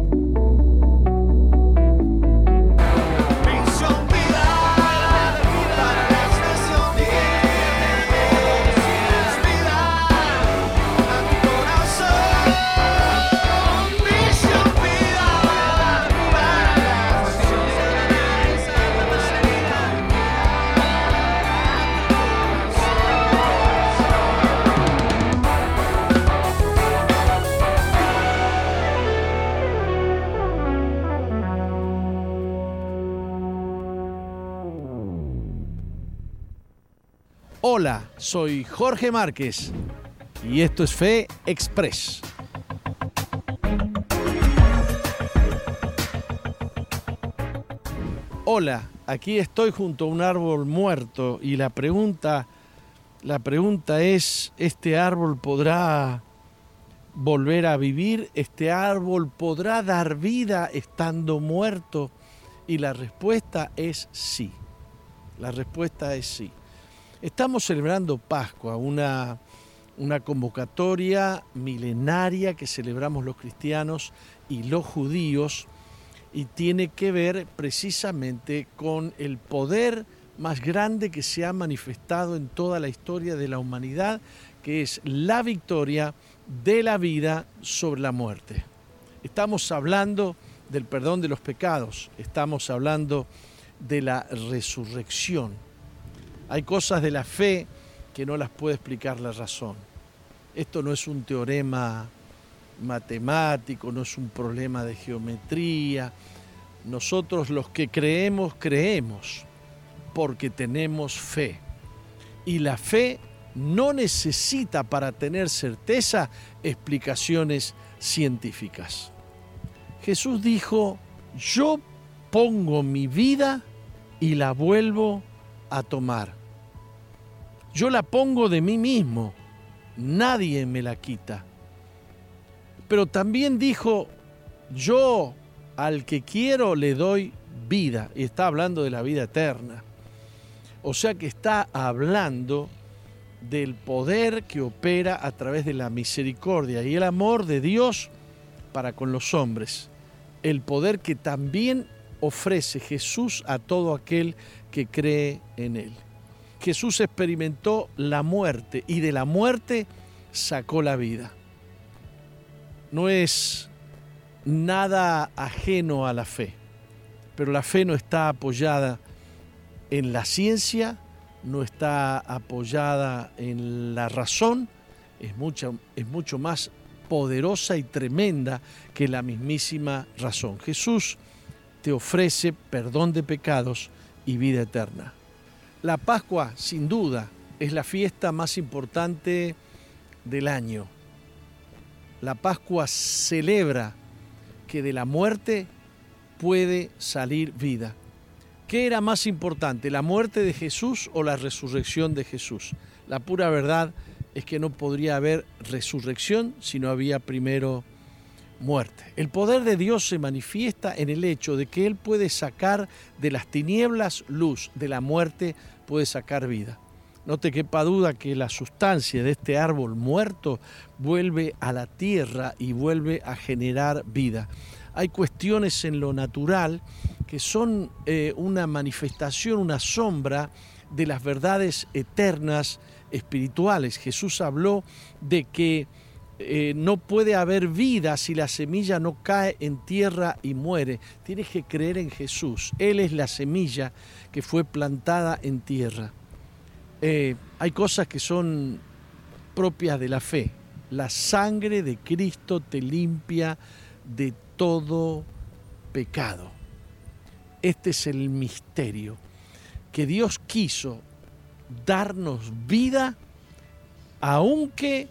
Soy Jorge Márquez y esto es Fe Express. hola, aquí estoy junto a un árbol muerto y la pregunta, la pregunta es, ¿este árbol podrá volver a vivir? ¿Este árbol podrá dar vida estando muerto? Y la respuesta es sí. La respuesta es sí. Estamos celebrando Pascua, una, una convocatoria milenaria que celebramos los cristianos y los judíos y tiene que ver precisamente con el poder más grande que se ha manifestado en toda la historia de la humanidad, que es la victoria de la vida sobre la muerte. Estamos hablando del perdón de los pecados, estamos hablando de la resurrección. Hay cosas de la fe que no las puede explicar la razón. Esto no es un teorema matemático, no es un problema de geometría. Nosotros los que creemos, creemos porque tenemos fe. Y la fe no necesita para tener certeza explicaciones científicas. Jesús dijo, yo pongo mi vida y la vuelvo a tomar. Yo la pongo de mí mismo, nadie me la quita pero también dijo, yo al que quiero le doy vida, y está hablando de la vida eterna. O sea que está hablando del poder que opera a través de la misericordia y el amor de Dios para con los hombres. El poder que también ofrece Jesús a todo aquel que cree en Él. Jesús experimentó la muerte y de la muerte sacó la vida no es nada ajeno a la fe, pero la fe no está apoyada en la ciencia, no está apoyada en la razón, es mucho, es mucho más poderosa y tremenda que la mismísima razón. Jesús te ofrece perdón de pecados y vida eterna. La Pascua, sin duda, es la fiesta más importante del año la Pascua celebra que de la muerte puede salir vida. ¿Qué era más importante, la muerte de Jesús o la resurrección de Jesús? La pura verdad es que no podría haber resurrección si no había primero muerte. El poder de Dios se manifiesta en el hecho de que Él puede sacar de las tinieblas luz, de la muerte puede sacar vida. No te quepa duda que la sustancia de este árbol muerto vuelve a la tierra y vuelve a generar vida. Hay cuestiones en lo natural que son eh, una manifestación, una sombra de las verdades eternas espirituales. Jesús habló de que eh, no puede haber vida si la semilla no cae en tierra y muere. Tienes que creer en Jesús. Él es la semilla que fue plantada en tierra. Eh, hay cosas que son propias de la fe. La sangre de Cristo te limpia de todo pecado. Este es el misterio, que Dios quiso darnos vida aunque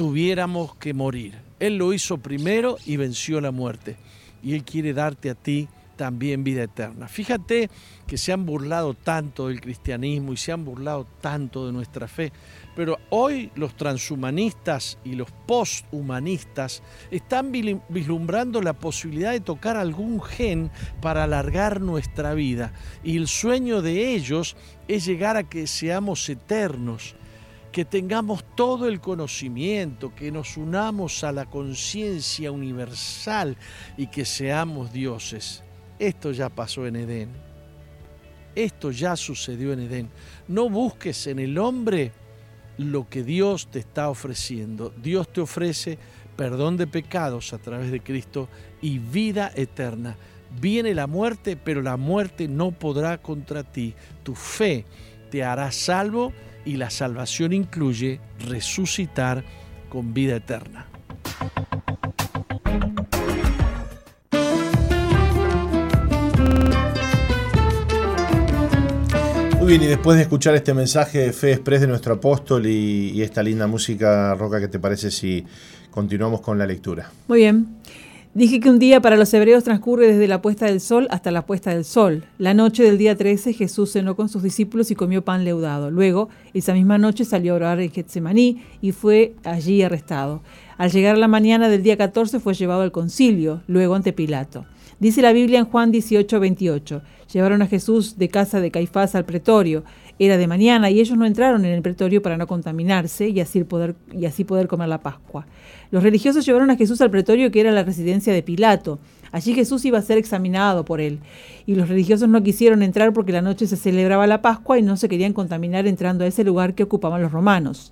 tuviéramos que morir. Él lo hizo primero y venció la muerte. Y Él quiere darte a ti también vida eterna. Fíjate que se han burlado tanto del cristianismo y se han burlado tanto de nuestra fe, pero hoy los transhumanistas y los posthumanistas están vislumbrando la posibilidad de tocar algún gen para alargar nuestra vida y el sueño de ellos es llegar a que seamos eternos que tengamos todo el conocimiento, que nos unamos a la conciencia universal y que seamos dioses. Esto ya pasó en Edén. Esto ya sucedió en Edén. No busques en el hombre lo que Dios te está ofreciendo. Dios te ofrece perdón de pecados a través de Cristo y vida eterna. Viene la muerte, pero la muerte no podrá contra ti. Tu fe te hará salvo y la salvación incluye resucitar con vida eterna. bien, y después de escuchar este mensaje de fe express de nuestro apóstol y, esta linda música, Roca, ¿qué te parece si continuamos con la lectura? Muy bien. Dije que un día para los hebreos transcurre desde la puesta del sol hasta la puesta del sol. La noche del día 13 Jesús cenó con sus discípulos y comió pan leudado. Luego, esa misma noche salió a orar en Getsemaní y fue allí arrestado. Al llegar la mañana del día 14 fue llevado al concilio, luego ante Pilato. Dice la Biblia en Juan 18, 28. Llevaron a Jesús de casa de Caifás al pretorio. Era de mañana y ellos no entraron en el pretorio para no contaminarse y así poder, y así poder comer la Pascua. Los religiosos llevaron a Jesús al pretorio que era la residencia de Pilato. Allí Jesús iba a ser examinado por él. Y los religiosos no quisieron entrar porque la noche se celebraba la Pascua y no se querían contaminar entrando a ese lugar que ocupaban los romanos.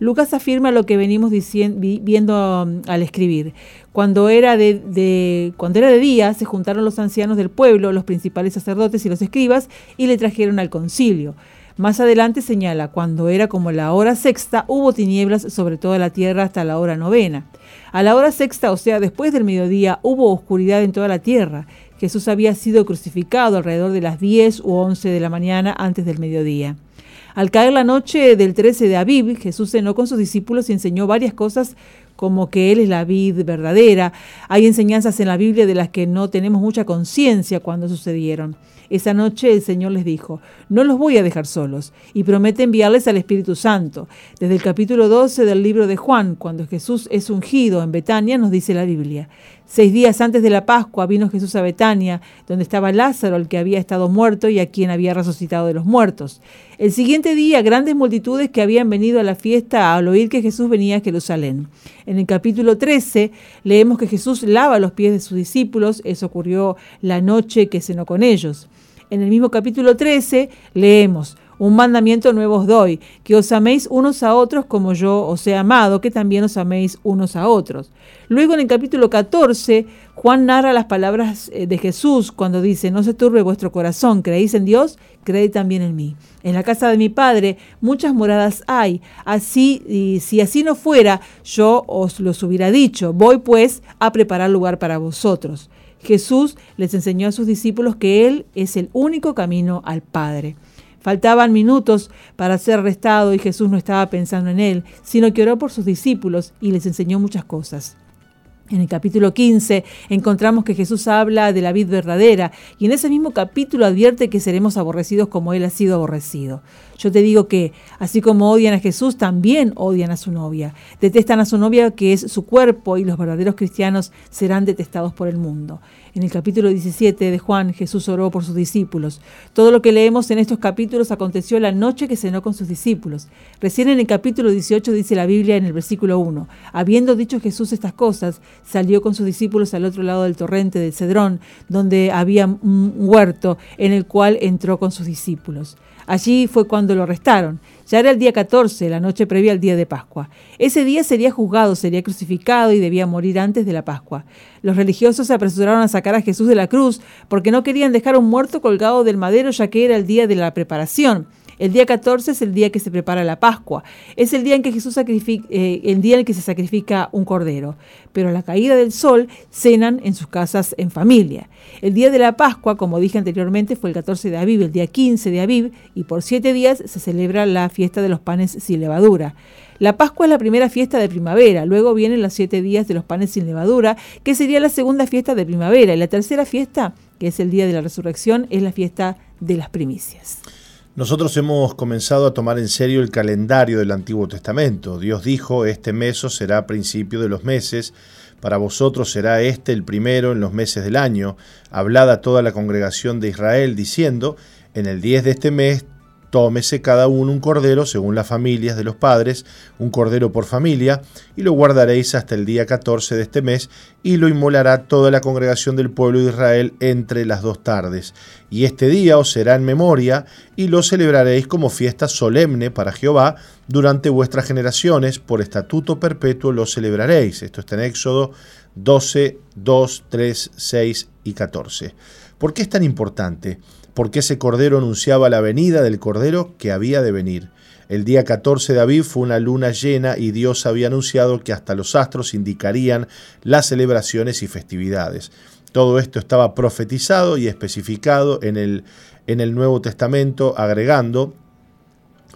Lucas afirma lo que venimos viendo um, al escribir. Cuando era de, cuando era de día, se juntaron los ancianos del pueblo, los principales sacerdotes y los escribas, y le trajeron al concilio. Más adelante señala, cuando era como la hora sexta, hubo tinieblas sobre toda la tierra hasta la hora novena. A la hora sexta, o sea, después del mediodía, hubo oscuridad en toda la tierra. Jesús había sido crucificado alrededor de las 10 u 11 de la mañana antes del mediodía. Al caer la noche del 13 de Aviv, Jesús cenó con sus discípulos y enseñó varias cosas como que Él es la vid verdadera. Hay enseñanzas en la Biblia de las que no tenemos mucha conciencia cuando sucedieron. Esa noche el Señor les dijo, no los voy a dejar solos, y promete enviarles al Espíritu Santo. Desde el capítulo 12 del libro de Juan, cuando Jesús es ungido en Betania, nos dice la Biblia. Seis días antes de la Pascua vino Jesús a Betania, donde estaba Lázaro, el que había estado muerto y a quien había resucitado de los muertos. El siguiente día, grandes multitudes que habían venido a la fiesta al oír que Jesús venía a Jerusalén. En el capítulo 13 leemos que Jesús lava los pies de sus discípulos, eso ocurrió la noche que cenó con ellos. En el mismo capítulo 13 leemos, un mandamiento nuevo os doy, que os améis unos a otros como yo os he amado, que también os améis unos a otros. Luego en el capítulo 14, Juan narra las palabras eh, de Jesús cuando dice, no se turbe vuestro corazón, creéis en Dios, creéis también en mí. En la casa de mi Padre muchas moradas hay, así y si así no fuera, yo os los hubiera dicho, voy pues a preparar lugar para vosotros. Jesús les enseñó a sus discípulos que Él es el único camino al Padre. Faltaban minutos para ser arrestado y Jesús no estaba pensando en él, sino que oró por sus discípulos y les enseñó muchas cosas. En el capítulo 15 encontramos que Jesús habla de la vid verdadera y en ese mismo capítulo advierte que seremos aborrecidos como Él ha sido aborrecido. Yo te digo que, así como odian a Jesús, también odian a su novia. Detestan a su novia que es su cuerpo y los verdaderos cristianos serán detestados por el mundo. En el capítulo 17 de Juan, Jesús oró por sus discípulos. Todo lo que leemos en estos capítulos aconteció la noche que cenó con sus discípulos. Recién en el capítulo 18 dice la Biblia en el versículo 1, habiendo dicho Jesús estas cosas, salió con sus discípulos al otro lado del torrente del Cedrón, donde había un huerto en el cual entró con sus discípulos. Allí fue cuando lo arrestaron. Ya era el día 14, la noche previa al día de Pascua. Ese día sería juzgado, sería crucificado y debía morir antes de la Pascua. Los religiosos se apresuraron a sacar a Jesús de la cruz porque no querían dejar un muerto colgado del madero ya que era el día de la preparación. El día 14 es el día que se prepara la Pascua. Es el día en que Jesús sacrifica, eh, el día en que se sacrifica un cordero. Pero a la caída del sol cenan en sus casas en familia. El día de la Pascua, como dije anteriormente, fue el 14 de Aviv, el día 15 de Aviv, y por siete días se celebra la fiesta de los panes sin levadura. La Pascua es la primera fiesta de primavera, luego vienen los siete días de los panes sin levadura, que sería la segunda fiesta de primavera, y la tercera fiesta, que es el día de la resurrección, es la fiesta de las primicias. Nosotros hemos comenzado a tomar en serio el calendario del Antiguo Testamento. Dios dijo, este mes será principio de los meses, para vosotros será este el primero en los meses del año. Hablad a toda la congregación de Israel, diciendo, en el 10 de este mes Tómese cada uno un cordero según las familias de los padres, un cordero por familia, y lo guardaréis hasta el día 14 de este mes, y lo inmolará toda la congregación del pueblo de Israel entre las dos tardes. Y este día os será en memoria, y lo celebraréis como fiesta solemne para Jehová durante vuestras generaciones, por estatuto perpetuo lo celebraréis. Esto está en Éxodo 12, 2, 3, 6 y 14. ¿Por qué es tan importante? Porque ese cordero anunciaba la venida del cordero que había de venir. El día 14 de Aviv fue una luna llena y Dios había anunciado que hasta los astros indicarían las celebraciones y festividades. Todo esto estaba profetizado y especificado en el, en el Nuevo Testamento, agregando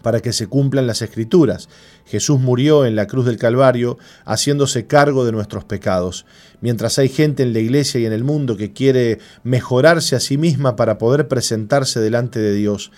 para que se cumplan las escrituras. Jesús murió en la cruz del Calvario haciéndose cargo de nuestros pecados. Mientras hay gente en la iglesia y en el mundo que quiere mejorarse a sí misma para poder presentarse delante de Dios,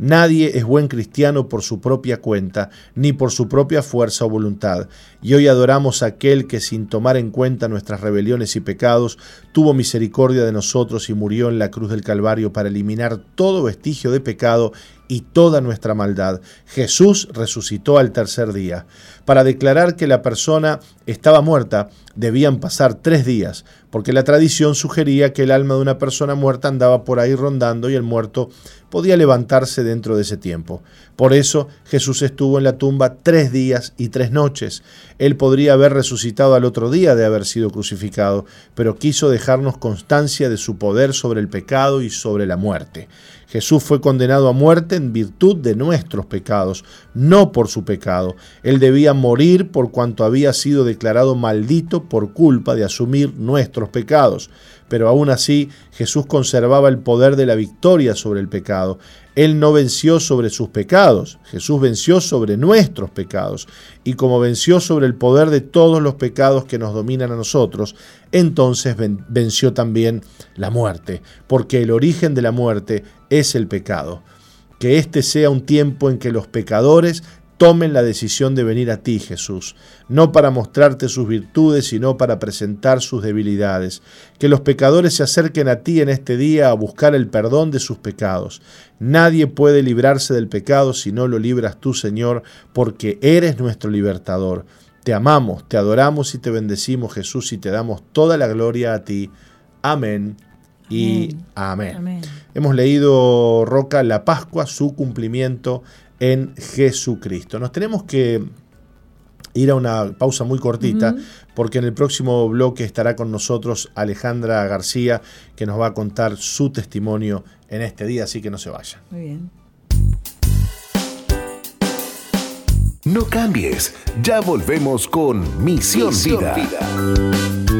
Nadie es buen cristiano por su propia cuenta, ni por su propia fuerza o voluntad. Y hoy adoramos a aquel que sin tomar en cuenta nuestras rebeliones y pecados, tuvo misericordia de nosotros y murió en la cruz del Calvario para eliminar todo vestigio de pecado y toda nuestra maldad. Jesús resucitó al tercer día. Para declarar que la persona estaba muerta, debían pasar tres días, porque la tradición sugería que el alma de una persona muerta andaba por ahí rondando y el muerto podía levantarse dentro de ese tiempo. Por eso Jesús estuvo en la tumba tres días y tres noches. Él podría haber resucitado al otro día de haber sido crucificado, pero quiso dejarnos constancia de su poder sobre el pecado y sobre la muerte. Jesús fue condenado a muerte en virtud de nuestros pecados, no por su pecado. Él debía morir por cuanto había sido declarado maldito por culpa de asumir nuestros pecados pero aún así Jesús conservaba el poder de la victoria sobre el pecado. Él no venció sobre sus pecados, Jesús venció sobre nuestros pecados, y como venció sobre el poder de todos los pecados que nos dominan a nosotros, entonces venció también la muerte, porque el origen de la muerte es el pecado. Que este sea un tiempo en que los pecadores tomen la decisión de venir a ti, Jesús, no para mostrarte sus virtudes, sino para presentar sus debilidades. Que los pecadores se acerquen a ti en este día a buscar el perdón de sus pecados. Nadie puede librarse del pecado si no lo libras tú, Señor, porque eres nuestro libertador. Te amamos, te adoramos y te bendecimos, Jesús, y te damos toda la gloria a ti. Amén y amén. amén. Hemos leído, Roca, la Pascua, su cumplimiento en Jesucristo. Nos tenemos que ir a una pausa muy cortita, porque en el próximo bloque estará con nosotros Alejandra García, que nos va a contar su testimonio en este día, así que no se vayan. Muy bien. No cambies, ya volvemos con Misión, Vida.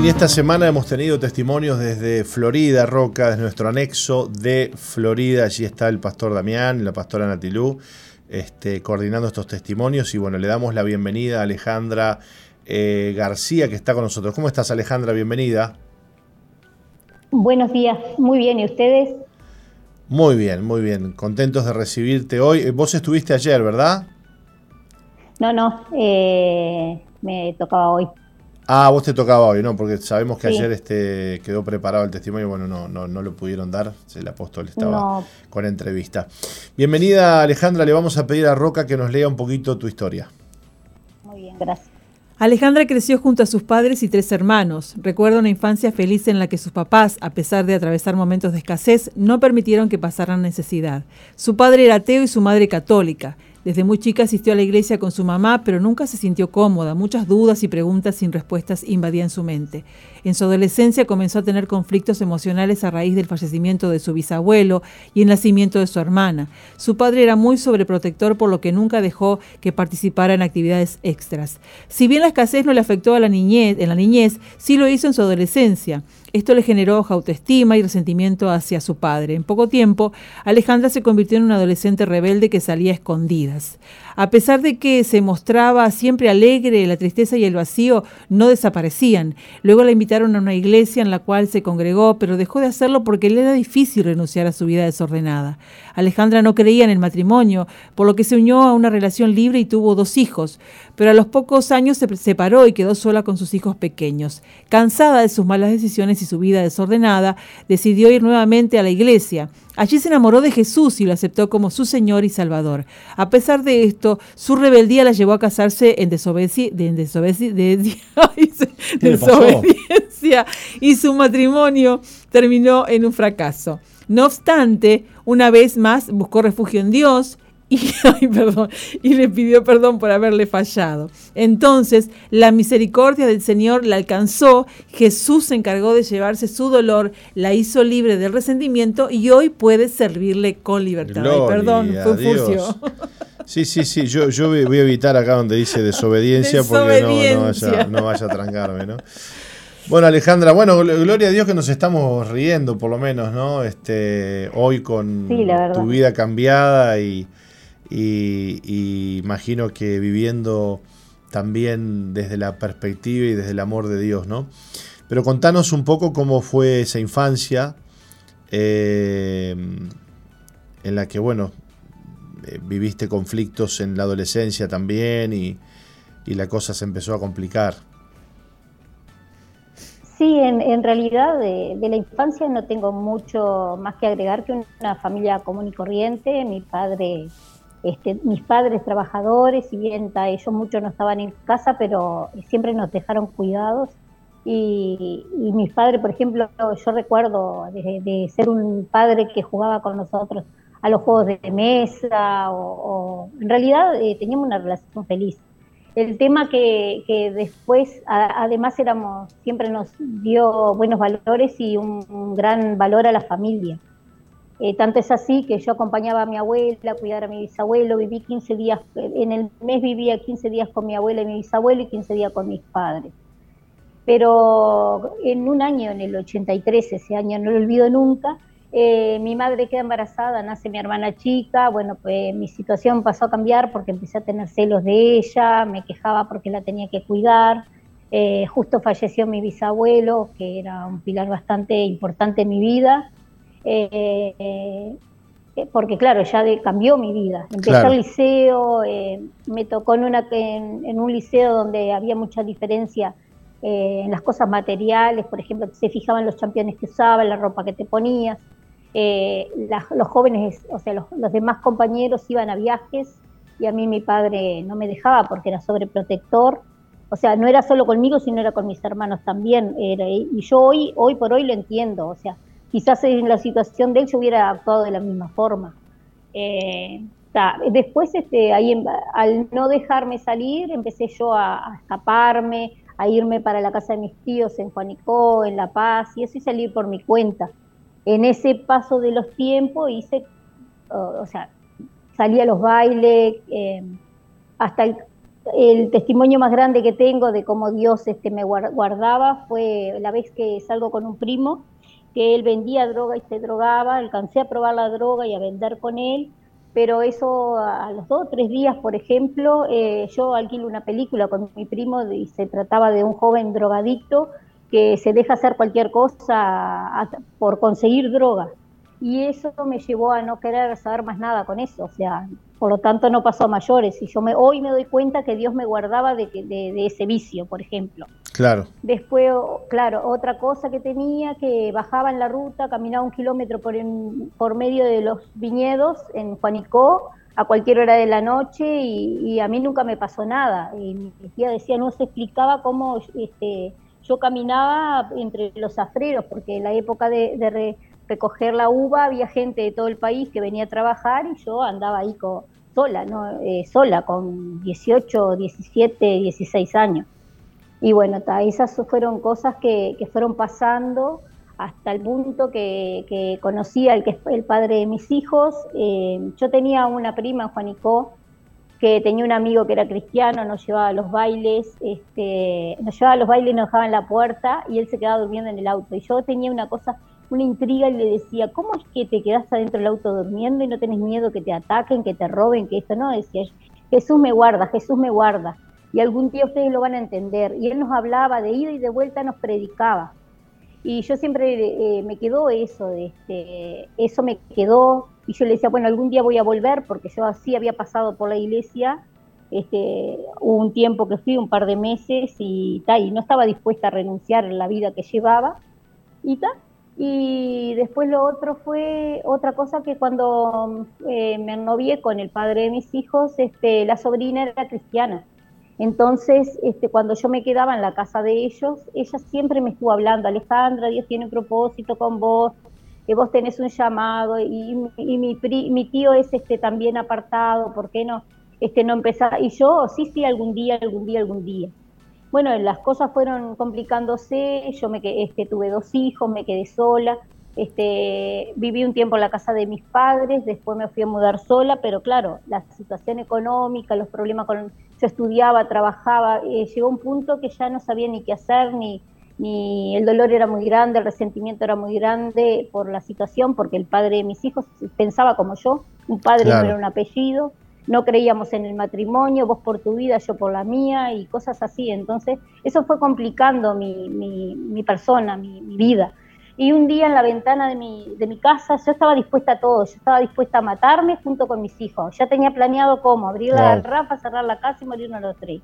Bien, y esta semana hemos tenido testimonios desde Florida, Roca, desde nuestro anexo de Florida. Allí está el pastor Damián la pastora Natilú este, coordinando estos testimonios. Y bueno, le damos la bienvenida a Alejandra eh, García, que está con nosotros. ¿Cómo estás, Alejandra? Bienvenida. Buenos días, muy bien. ¿Y ustedes? Muy bien, muy bien. Contentos de recibirte hoy. Eh, vos estuviste ayer, ¿verdad? No, no, eh, me tocaba hoy. Ah, vos te tocaba hoy, ¿no? Porque sabemos que ayer este quedó preparado el testimonio, bueno, no, no, no lo pudieron dar, el apóstol estaba con entrevista. Bienvenida Alejandra, le vamos a pedir a Roca que nos lea un poquito tu historia. Muy bien, gracias. Alejandra creció junto a sus padres y tres hermanos. Recuerda una infancia feliz en la que sus papás, a pesar de atravesar momentos de escasez, no permitieron que pasaran necesidad. Su padre era ateo y su madre católica. Desde muy chica asistió a la iglesia con su mamá, pero nunca se sintió cómoda. Muchas dudas y preguntas sin respuestas invadían su mente. En su adolescencia comenzó a tener conflictos emocionales a raíz del fallecimiento de su bisabuelo y el nacimiento de su hermana. Su padre era muy sobreprotector, por lo que nunca dejó que participara en actividades extras. Si bien la escasez no le afectó a la niñez, en la niñez, sí lo hizo en su adolescencia. Esto le generó autoestima y resentimiento hacia su padre. En poco tiempo, Alejandra se convirtió en una adolescente rebelde que salía a escondidas. A pesar de que se mostraba siempre alegre, la tristeza y el vacío no desaparecían. Luego la invitaron a una iglesia en la cual se congregó, pero dejó de hacerlo porque le era difícil renunciar a su vida desordenada. Alejandra no creía en el matrimonio, por lo que se unió a una relación libre y tuvo dos hijos, pero a los pocos años se separó y quedó sola con sus hijos pequeños. Cansada de sus malas decisiones y su vida desordenada, decidió ir nuevamente a la iglesia. Allí se enamoró de Jesús y lo aceptó como su Señor y Salvador. A pesar de esto, su rebeldía la llevó a casarse en desobediencia y su matrimonio terminó en un fracaso. No obstante, una vez más buscó refugio en Dios y, perdón, y le pidió perdón por haberle fallado. Entonces la misericordia del Señor la alcanzó, Jesús se encargó de llevarse su dolor, la hizo libre del resentimiento y hoy puede servirle con libertad. perdón, fue furcio. Sí, sí, sí, yo, yo voy a evitar acá donde dice desobediencia, porque no, vaya, no vaya a trancarme, ¿no? Bueno, Alejandra, bueno, gloria a Dios que nos estamos riendo, por lo menos, ¿no? Este, hoy con tu vida cambiada y, imagino que viviendo también desde la perspectiva y desde el amor de Dios, ¿no? Pero contanos un poco cómo fue esa infancia eh, en la que, bueno, eh, viviste conflictos en la adolescencia también y la cosa se empezó a complicar. Sí, en, realidad de, la infancia no tengo mucho más que agregar que una familia común y corriente. Mi padre, este, mis padres trabajadores, si bien ellos muchos no estaban en casa, pero siempre nos dejaron cuidados. Y, mis padres, por ejemplo, yo recuerdo de, ser un padre que jugaba con nosotros a los juegos de mesa, o, en realidad eh, teníamos una relación feliz. El tema que, después, además, éramos, siempre nos dio buenos valores y un, gran valor a la familia. Eh, tanto es así que yo acompañaba a mi abuela a cuidar a mi bisabuelo, viví 15 días, en el mes vivía 15 días con mi abuela y mi bisabuelo y 15 días con mis padres. Pero en un año, en el 83, ese año no lo olvido nunca, eh, mi madre queda embarazada, nace mi hermana chica, bueno, pues mi situación pasó a cambiar porque empecé a tener celos de ella, me quejaba porque la tenía que cuidar, eh, justo falleció mi bisabuelo, que era un pilar bastante importante en mi vida, eh, porque claro, ya cambió mi vida. Empecé al liceo, me tocó en, una, en, un liceo donde había mucha diferencia en las cosas materiales, por ejemplo, se fijaban los championes que usaban, la ropa que te ponías. Eh, los jóvenes, o sea, los, demás compañeros iban a viajes y a mí mi padre no me dejaba porque era sobreprotector. O sea, no era solo conmigo, sino era con mis hermanos también. y yo hoy, hoy por hoy lo entiendo. O sea, quizás en la situación de él yo hubiera actuado de la misma forma. Eh, después, este, ahí, al no dejarme salir, empecé yo a, escaparme, a irme para la casa de mis tíos en Juanico, en La Paz, y eso y salir por mi cuenta en ese paso de los tiempos hice, o sea, salí a los bailes, eh, hasta el, testimonio más grande que tengo de cómo Dios este, me guardaba fue la vez que salgo con un primo, que él vendía droga y se drogaba, alcancé a probar la droga y a vender con él, pero eso a los dos o tres días, por ejemplo, eh, yo alquilo una película con mi primo y se trataba de un joven drogadicto que se deja hacer cualquier cosa por conseguir droga. Y eso me llevó a no querer saber más nada con eso, o sea, por lo tanto no pasó a mayores. Y yo me, hoy me doy cuenta que Dios me guardaba de, de, ese vicio, por ejemplo. Claro. Después, claro, otra cosa que tenía, que bajaba en la ruta, caminaba un kilómetro por, por medio de los viñedos en Juanicó, a cualquier hora de la noche, y, y, a mí nunca me pasó nada. Y mi tía decía, no se explicaba cómo este, yo caminaba entre los afreros, porque en la época de, recoger la uva había gente de todo el país que venía a trabajar y yo andaba ahí con, sola, ¿no? Eh, sola, con 18, 17, 16 años. Y bueno, esas fueron cosas que, fueron pasando hasta el punto que, conocí al que el padre de mis hijos. Eh, yo tenía una prima, Juanicó, que tenía un amigo que era cristiano, nos llevaba a los bailes, este, nos llevaba a los bailes nos dejaba en la puerta y él se quedaba durmiendo en el auto. Y yo tenía una cosa, una intriga y le decía, ¿cómo es que te quedas adentro del auto durmiendo y no tenés miedo que te ataquen, que te roben, que esto no? Decía, Jesús me guarda, Jesús me guarda. Y algún día ustedes lo van a entender. Y él nos hablaba de ida y de vuelta, nos predicaba. Y yo siempre eh, me quedó eso, de este, eso me quedó, y yo le decía, bueno, algún día voy a volver, porque yo así había pasado por la iglesia, este, un tiempo que fui, un par de meses, y, y no estaba dispuesta a renunciar a la vida que llevaba, y tal. Y después lo otro fue otra cosa que cuando eh, me novié con el padre de mis hijos, este, la sobrina era cristiana. Entonces, este, cuando yo me quedaba en la casa de ellos, ella siempre me estuvo hablando, Alejandra, Dios tiene un propósito con vos, que vos tenés un llamado y, mi, tío es este también apartado, ¿por qué no, este, no empezar? Y yo, sí, sí, algún día, algún día, algún día. Bueno, las cosas fueron complicándose, yo me este, tuve dos hijos, me quedé sola, este, viví un tiempo en la casa de mis padres, después me fui a mudar sola, pero claro, la situación económica, los problemas con... Yo estudiaba, trabajaba, eh, llegó un punto que ya no sabía ni qué hacer, ni, ni el dolor era muy grande, el resentimiento era muy grande por la situación, porque el padre de mis hijos pensaba como yo, un padre no era un apellido, no creíamos en el matrimonio, vos por tu vida, yo por la mía y cosas así. Entonces, eso fue complicando mi, mi, mi persona, mi, mi, vida. Y un día en la ventana de mi, de mi casa, yo estaba dispuesta a todo, yo estaba dispuesta a matarme junto con mis hijos. Ya tenía planeado cómo, abrir la garrafa, cerrar la casa y morirnos los tres.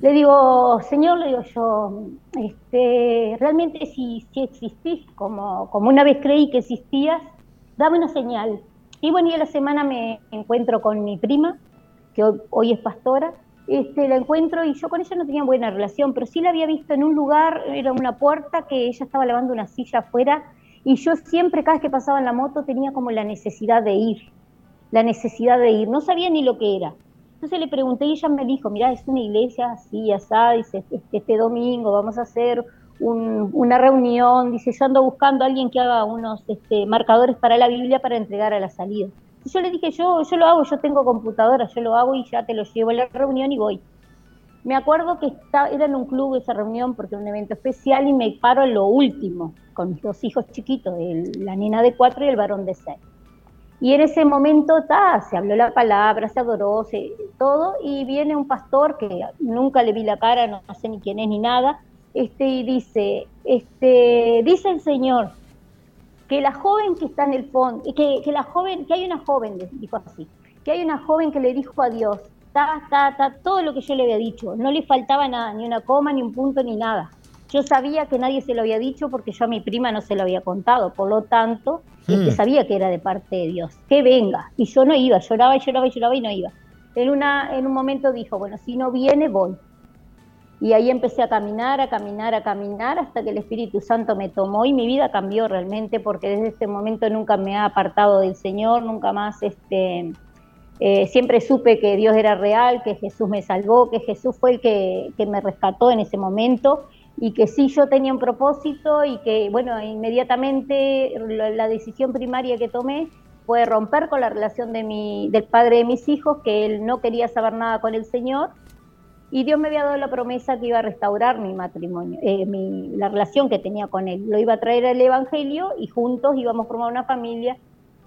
Le digo, Señor, le digo yo, este, realmente si, si existís, como, como una vez creí que existías, dame una señal. Y bueno, y a la semana me encuentro con mi prima, que hoy, es pastora, este, la encuentro y yo con ella no tenía buena relación, pero sí la había visto en un lugar, era una puerta que ella estaba lavando una silla afuera y yo siempre, cada vez que pasaba en la moto, tenía como la necesidad de ir, la necesidad de ir. No sabía ni lo que era. Entonces le pregunté y ella me dijo, mira, es una iglesia así, así, dice, este, este, domingo vamos a hacer una reunión, dice, yo ando buscando a alguien que haga unos este, marcadores para la Biblia para entregar a la salida. Yo le dije, yo, lo hago, yo tengo computadora, yo lo hago y ya te lo llevo a la reunión y voy. Me acuerdo que era en un club esa reunión porque era un evento especial y me paro en lo último, con dos hijos chiquitos, la nena de cuatro y el varón de seis. Y en ese momento se habló la palabra, se adoró, se, todo, y viene un pastor que nunca le vi la cara, no, sé ni quién es ni nada, este, y dice, este, dice el Señor, que la joven que está en el fondo, que, que la joven, que hay una joven, dijo así, que hay una joven que le dijo a Dios, ta, ta, ta, todo lo que yo le había dicho, no le faltaba nada, ni una coma, ni un punto, ni nada. Yo sabía que nadie se lo había dicho porque yo a mi prima no se lo había contado, por lo tanto, este, mm. sabía que era de parte de Dios, que venga. Y yo no iba, lloraba y lloraba y lloraba y no iba. En, una, en un momento dijo, bueno, si no viene, voy. Y ahí empecé a caminar, a caminar, a caminar, hasta que el Espíritu Santo me tomó y mi vida cambió realmente, porque desde ese momento nunca me ha apartado del Señor, nunca más, este, eh, siempre supe que Dios era real, que Jesús me salvó, que Jesús fue el que, que me rescató en ese momento y que sí yo tenía un propósito y que, bueno, inmediatamente la, decisión primaria que tomé fue romper con la relación de mi, del padre de mis hijos, que él no quería saber nada con el Señor, y Dios me había dado la promesa que iba a restaurar mi matrimonio, eh, mi, la relación que tenía con él. Lo iba a traer al Evangelio y juntos íbamos a formar una familia,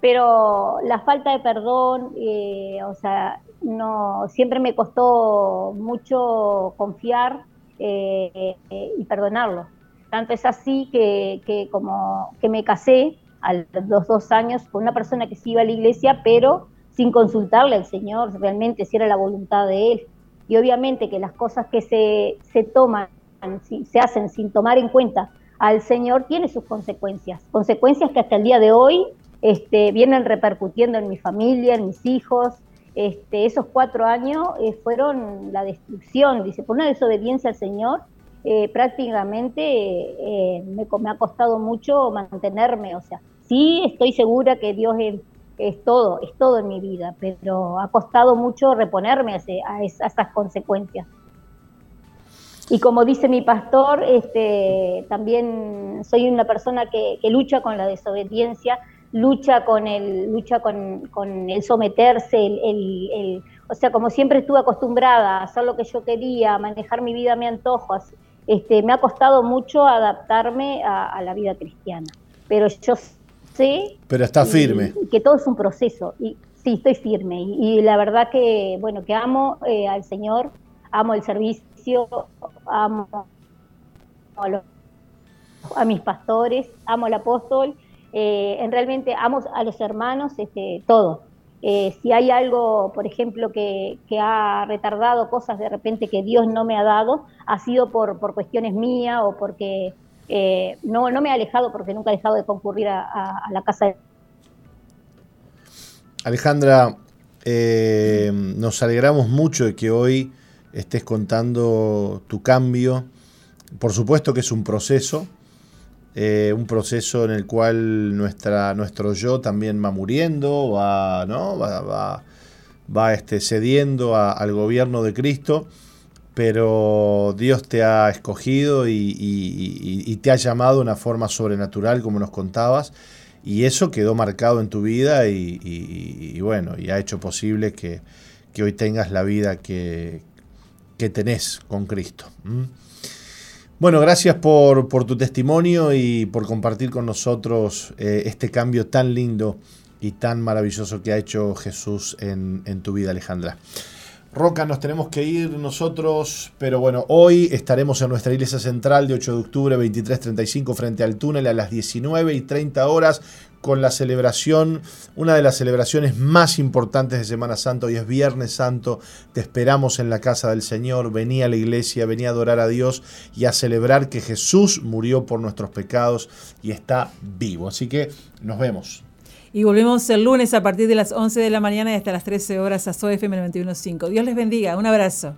pero la falta de perdón, eh, o sea, no, siempre me costó mucho confiar eh, y perdonarlo. Tanto es así que, que, como que me casé a los dos años con una persona que sí iba a la iglesia, pero sin consultarle al Señor realmente si era la voluntad de Él. Y obviamente que las cosas que se, se toman, se hacen sin tomar en cuenta al Señor, tiene sus consecuencias. Consecuencias que hasta el día de hoy este, vienen repercutiendo en mi familia, en mis hijos, este, esos cuatro años eh, fueron la destrucción, dice, por una desobediencia al Señor, eh, prácticamente eh, me, ha costado mucho mantenerme, o sea, sí estoy segura que Dios es, todo, es todo en mi vida, pero ha costado mucho reponerme a, esas consecuencias. Y como dice mi pastor, este, también soy una persona que, lucha con la desobediencia, lucha con el, lucha con, el someterse, el, o sea, como siempre estuve acostumbrada a hacer lo que yo quería, a manejar mi vida a mi antojo, este, me ha costado mucho adaptarme a la vida cristiana. Pero yo Sí. Pero está firme. que todo es un proceso. Y sí, estoy firme. Y, la verdad que, bueno, que amo eh, al Señor, amo el servicio, amo a, mis pastores, amo al apóstol. Eh, en realmente amo a los hermanos, este, todo. Eh, si hay algo, por ejemplo, que, que, ha retardado cosas de repente que Dios no me ha dado, ha sido por, por cuestiones mías o porque eh, no, no me he alejado porque nunca he dejado de concurrir a, la casa. De... Alejandra, eh, nos alegramos mucho de que hoy estés contando tu cambio. Por supuesto que es un proceso, eh, un proceso en el cual nuestra, nuestro yo también va muriendo, va, ¿no? va, va, este, cediendo al gobierno de Cristo pero Dios te ha escogido y, te ha llamado de una forma sobrenatural, como nos contabas, y eso quedó marcado en tu vida y, bueno, y ha hecho posible que, hoy tengas la vida que, tenés con Cristo. Bueno, gracias por, tu testimonio y por compartir con nosotros eh, este cambio tan lindo y tan maravilloso que ha hecho Jesús en tu vida, Alejandra. Roca, nos tenemos que ir nosotros, pero bueno, hoy estaremos en nuestra iglesia central de 8 de octubre 23.35 frente al túnel a las 19 y 30 horas con la celebración, una de las celebraciones más importantes de Semana Santa, hoy es Viernes Santo, te esperamos en la casa del Señor, vení a la iglesia, vení a adorar a Dios y a celebrar que Jesús murió por nuestros pecados y está vivo. Así que nos vemos. Y volvemos el lunes a partir de las 11 de la mañana y hasta las 13 horas a SOFM 915. Dios les bendiga. Un abrazo.